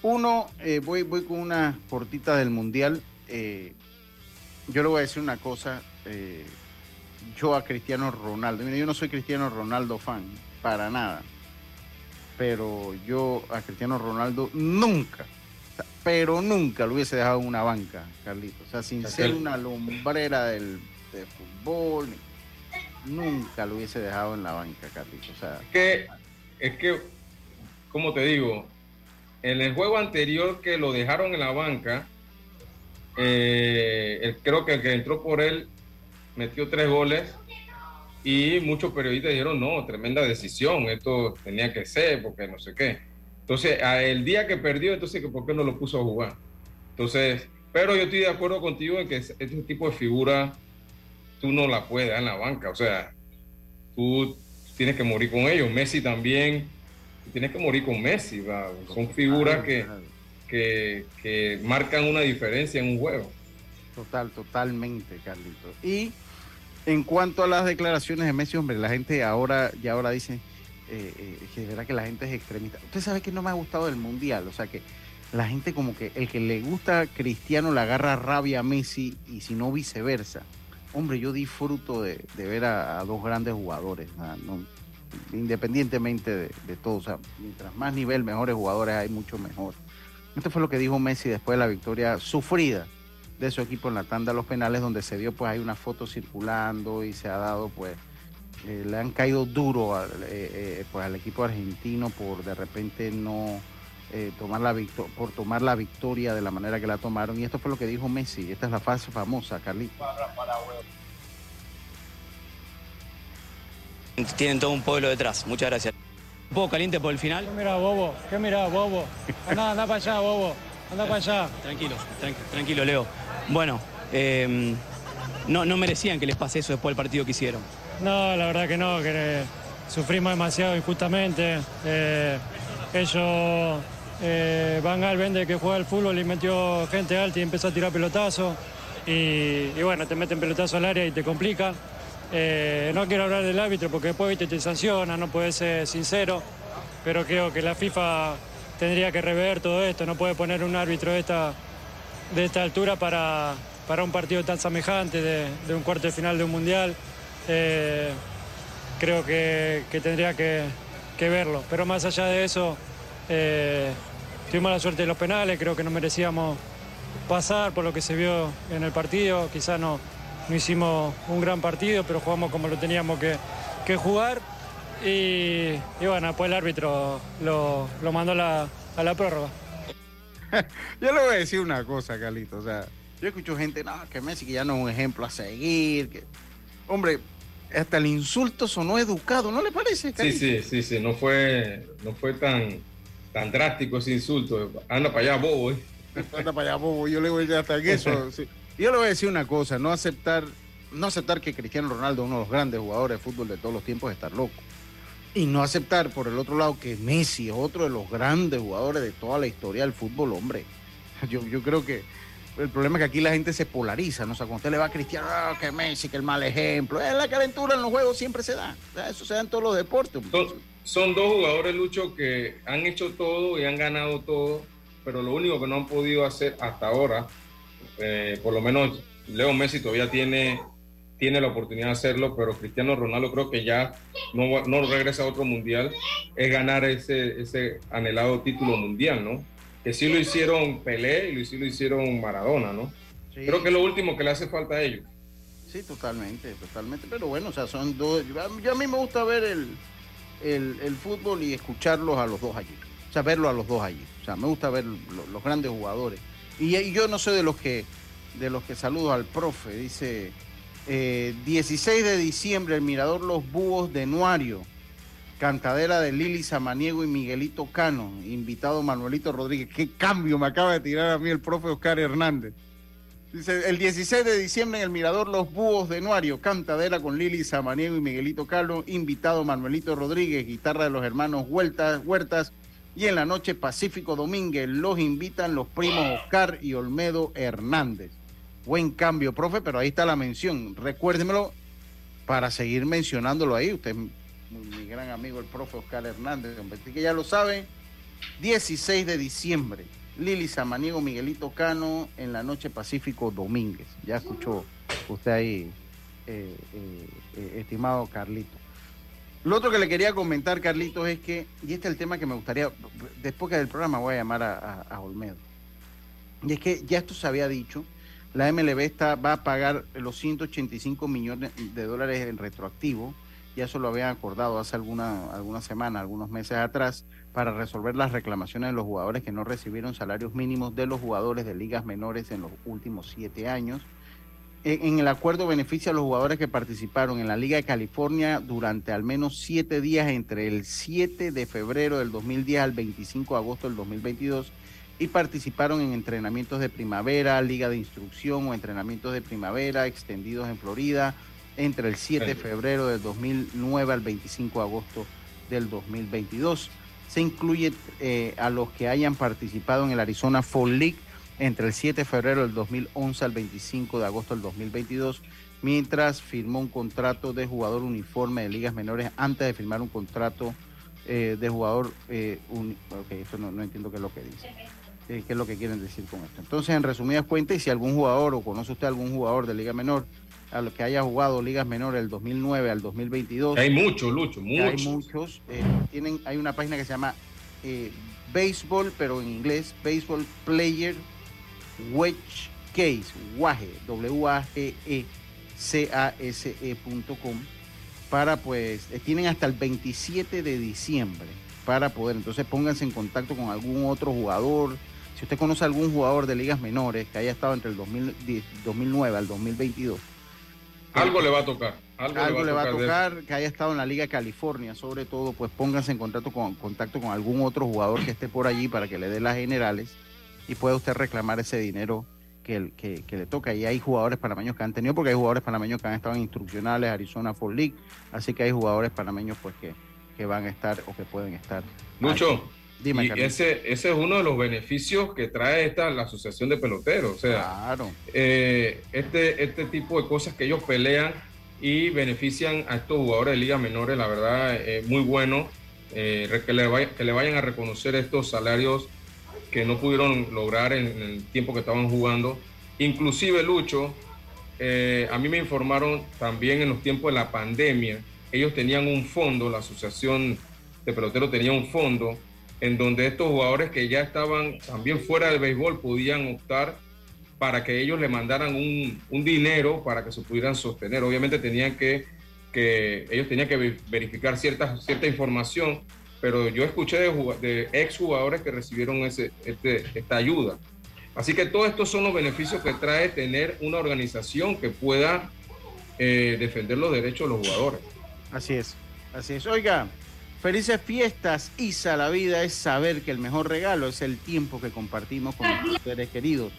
uno, eh, voy, voy con una cortita del Mundial. Eh, yo le voy a decir una cosa. eh, yo a Cristiano Ronaldo, mira, yo no soy Cristiano Ronaldo fan, para nada. Pero yo a Cristiano Ronaldo nunca, pero nunca lo hubiese dejado en una banca, Carlito. O sea, sin ser una lumbrera del, de fútbol, nunca lo hubiese dejado en la banca, Carlito. O sea, Es que, es que, como te digo, en el juego anterior que lo dejaron en la banca, eh, creo que el que entró por él metió tres goles y muchos periodistas dijeron, no, tremenda decisión, esto tenía que ser, porque no sé qué. Entonces, el día que perdió, entonces, ¿por qué no lo puso a jugar? Entonces, pero yo estoy de acuerdo contigo en que es- este tipo de figura tú no la puedes dar en la banca, o sea, tú tienes que morir con ellos. Messi también, tienes que morir con Messi, ¿va? son figuras que, que, que marcan una diferencia en un juego. Total, totalmente, Carlito. Y en cuanto a las declaraciones de Messi, hombre, la gente ahora, ya ahora dice eh, eh, que de verdad que la gente es extremista. Usted sabe que no me ha gustado el Mundial, o sea que la gente como que el que le gusta a Cristiano le agarra rabia a Messi y si no viceversa. Hombre, yo disfruto de, de ver a, a dos grandes jugadores, ¿no? No- independientemente de, todo. O sea, mientras más nivel, mejores jugadores hay, mucho mejor. Esto fue lo que dijo Messi después de la victoria sufrida de su equipo en la tanda de los penales, donde se vio pues hay una foto circulando y se ha dado pues eh, le han caído duro al, eh, eh, pues, al equipo argentino por de repente no tomar la por tomar la victoria de la manera que la tomaron y esto fue lo que dijo Messi esta es la frase famosa Carlito Tienen todo un pueblo detrás. Muchas gracias. Un poco caliente por el final. ¿Qué mirá, bobo? ¿Qué mirá, bobo? Anda, anda para allá, bobo. Anda para allá. Tranquilo, tranqui- tranquilo, Leo. Bueno, eh, no, no merecían que les pase eso después del partido que hicieron. No, la verdad que no, que sufrimos demasiado injustamente. Eh, ellos, eh, Van Gaal vende que juega al fútbol y metió gente alta y empezó a tirar pelotazos. Y, y bueno, te meten pelotazo al área y te complica. Eh, no quiero hablar del árbitro porque después te sanciona, no puedes ser sincero. Pero creo que la FIFA tendría que rever todo esto. No puede poner un árbitro de esta, de esta altura para, para un partido tan semejante de, un cuarto de final de un mundial. Eh, creo que, tendría que, que verlo. Pero más allá de eso, eh, tuvimos la suerte de los penales, creo que no merecíamos pasar por lo que se vio en el partido. Quizás no, no hicimos un gran partido, pero jugamos como lo teníamos que, que jugar. Y, y bueno, después el árbitro lo, lo mandó a la, a la prórroga. yo le voy a decir una cosa Carlito o sea yo escucho gente no que Messi que ya no es un ejemplo a seguir que hombre hasta el insulto sonó educado ¿no le parece Sí, sí, sí, sí, no fue, no fue tan, tan drástico ese insulto. Anda para allá, bobo. ¿eh? Anda para allá, bobo. Yo le voy a decir hasta en eso. sí. Yo le voy a decir una cosa, no aceptar, no aceptar que Cristiano Ronaldo, uno de los grandes jugadores de fútbol de todos los tiempos, es estar loco. Y no aceptar, por el otro lado, que Messi es otro de los grandes jugadores de toda la historia del fútbol, hombre. Yo, yo creo que el problema es que aquí la gente se polariza, ¿no? O sea, cuando usted le va a Cristiano, ah, que Messi, que el mal ejemplo. Es la calentura en los juegos siempre se da. Eso se da en todos los deportes. Son, son dos jugadores, Lucho, que han hecho todo y han ganado todo, pero lo único que no han podido hacer hasta ahora, eh, por lo menos Leo Messi todavía tiene, tiene la oportunidad de hacerlo, pero Cristiano Ronaldo creo que ya no, no regresa a otro mundial, es ganar ese, ese anhelado título mundial, ¿no? Que sí lo hicieron Pelé y sí lo hicieron Maradona, ¿no? Sí. Creo que es lo último que le hace falta a ellos. Sí, totalmente, totalmente. Pero bueno, o sea, son dos. Yo, a mí me gusta ver el, el, el fútbol y escucharlos a los dos allí. O sea, verlo a los dos allí. O sea, me gusta ver lo- los grandes jugadores. Y, yo no soy de los que de los que saludo al profe. Dice, Eh, 16 de diciembre, el Mirador Los Búhos de Nuario. Cantadera de Lili Samaniego y Miguelito Cano. Invitado Manuelito Rodríguez. Qué cambio me acaba de tirar a mí el profe Oscar Hernández. Dice, el 16 de diciembre en el Mirador Los Búhos de Nuario, cantadera con Lili Samaniego y Miguelito Calo, invitado Manuelito Rodríguez, guitarra de los hermanos Huertas, Huertas, y en la noche Pacífico Domínguez los invitan los primos Oscar y Olmedo Hernández. Buen cambio, profe, pero ahí está la mención. Recuérdemelo para seguir mencionándolo ahí. Usted mi gran amigo, el profe Oscar Hernández, que ya lo sabe. 16 de diciembre, Lili Samaniego, Miguelito Cano, en la noche Pacífico Domínguez. Ya escuchó usted ahí, eh, eh, eh, estimado Carlito. Lo otro que le quería comentar, Carlitos, es que, y este es el tema que me gustaría, después que del programa voy a llamar a, a, Olmedo, y es que ya esto se había dicho, la MLB está, va a pagar los 185 millones de dólares en retroactivo, ya eso lo habían acordado hace alguna, alguna semana, algunos meses atrás, para resolver las reclamaciones de los jugadores que no recibieron salarios mínimos de los jugadores de ligas menores en los últimos siete años en el acuerdo beneficia a los jugadores que participaron en la Liga de California durante al menos siete días entre el 7 de febrero del 2010 al 25 de agosto del 2022 y participaron en entrenamientos de primavera, liga de instrucción o entrenamientos de primavera extendidos en Florida entre el 7 de febrero del 2009 al 25 de agosto del 2022. Se incluye eh, a los que hayan participado en el Arizona Fall League entre el 7 de febrero del 2011 al 25 de agosto del 2022, mientras firmó un contrato de jugador uniforme de ligas menores antes de firmar un contrato eh, de jugador eh, ok, eso no, entiendo qué es lo que dice. Eh, ¿Qué es lo que quieren decir con esto? Entonces, en resumidas cuentas, y si algún jugador o conoce usted algún jugador de liga menor a lo que haya jugado ligas menores del 2009 al 2022. Hay muchos, Lucho, muchos. Hay muchos. Eh, tienen, hay una página que se llama eh, Baseball, pero en inglés, Baseball Player Wedge Case, Waje, W-A-G-E-C-A-S-E.com, para pues, eh, tienen hasta el 27 de diciembre para poder, entonces pónganse en contacto con algún otro jugador. Si usted conoce algún jugador de ligas menores que haya estado entre el 2009 al 2022, algo le va a tocar. Algo, le va, a tocar, que haya estado en la Liga California, sobre todo, pues pónganse en contacto con, contacto con algún otro jugador que esté por allí para que le dé las generales y puede usted reclamar ese dinero que, que, le toca. Y hay jugadores panameños que han tenido, porque hay jugadores panameños que han estado en instruccionales, Arizona for League, así que hay jugadores panameños pues que, que van a estar o que pueden estar. Mucho. Dime, y ese, ese es uno de los beneficios que trae esta la Asociación de Peloteros. O sea, eh, este, este tipo de cosas que ellos pelean y benefician a estos jugadores de ligas menores, la verdad, es muy bueno eh, que, le que le vayan a reconocer estos salarios que no pudieron lograr en, el tiempo que estaban jugando. Inclusive Lucho, eh, a mí me informaron también en los tiempos de la pandemia, ellos tenían un fondo, la Asociación de Peloteros tenía un fondo en donde estos jugadores que ya estaban también fuera del béisbol podían optar para que ellos le mandaran un, un dinero para que se pudieran sostener. Obviamente tenían que, que ellos tenían que verificar cierta, cierta información pero yo escuché de, de exjugadores que recibieron ese, este, esta ayuda. Así que todos estos son los beneficios que trae tener una organización que pueda eh, defender los derechos de los jugadores. Así es, así es. Oiga, felices fiestas. Isa, la vida es saber que el mejor regalo es el tiempo que compartimos con nuestros seres queridos.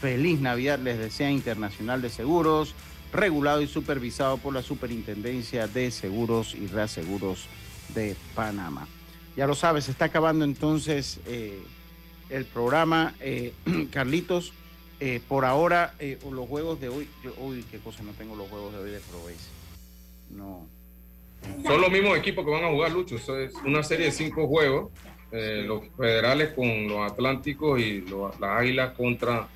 Feliz Navidad les desea Internacional de Seguros, regulado y supervisado por la Superintendencia de Seguros y Reaseguros de Panamá. Ya lo sabes, se está acabando entonces eh, el programa. Eh, Carlitos, eh, por ahora, los juegos de hoy, uy, qué cosa, no tengo los juegos de hoy de Proveis. No. Son los mismos equipos que van a jugar, Lucho. es una serie de cinco juegos. los federales con los Atlánticos y las Águilas contra,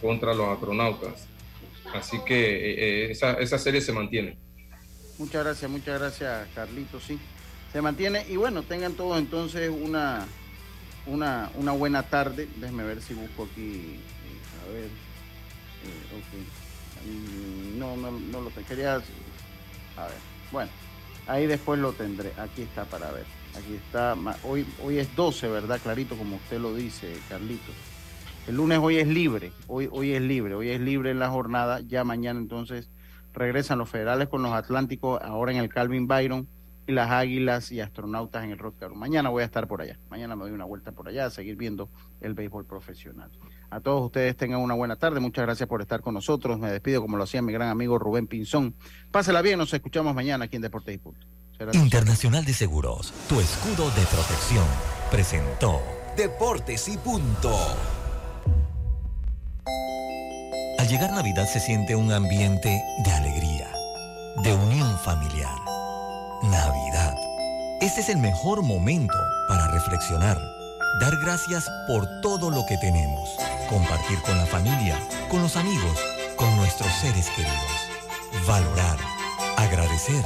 contra los astronautas. Así que esa, esa serie se mantiene. Muchas gracias, muchas gracias, Carlitos. Sí, se mantiene. Y bueno, tengan todos entonces una, una, una buena tarde. Déjenme ver si busco aquí. Eh, a ver. Eh, mm, no, no, no lo quería. A ver. Bueno, ahí después lo tendré. Aquí está para ver. Aquí está. Hoy, hoy es 12, ¿verdad? Clarito, como usted lo dice, Carlitos. El lunes hoy es libre. Hoy, hoy es libre. Hoy es libre en la jornada. Ya mañana entonces Regresan los federales con los Atlánticos, ahora en el Calvin Byron, y las Águilas y Astronautas en el Rock Mañana voy a estar por allá. Mañana me doy una vuelta por allá a seguir viendo el béisbol profesional. A todos ustedes tengan una buena tarde. Muchas gracias por estar con nosotros. Me despido como lo hacía mi gran amigo Rubén Pinzón. Pásela bien, nos escuchamos mañana aquí en Deportes y Punto. Internacional de Seguros, tu escudo de protección, presentó Deportes y Punto. Al llegar Navidad se siente un ambiente de alegría, de unión familiar. Navidad. Este es el mejor momento para reflexionar, dar gracias por todo lo que tenemos, compartir con la familia, con los amigos, con nuestros seres queridos, valorar, agradecer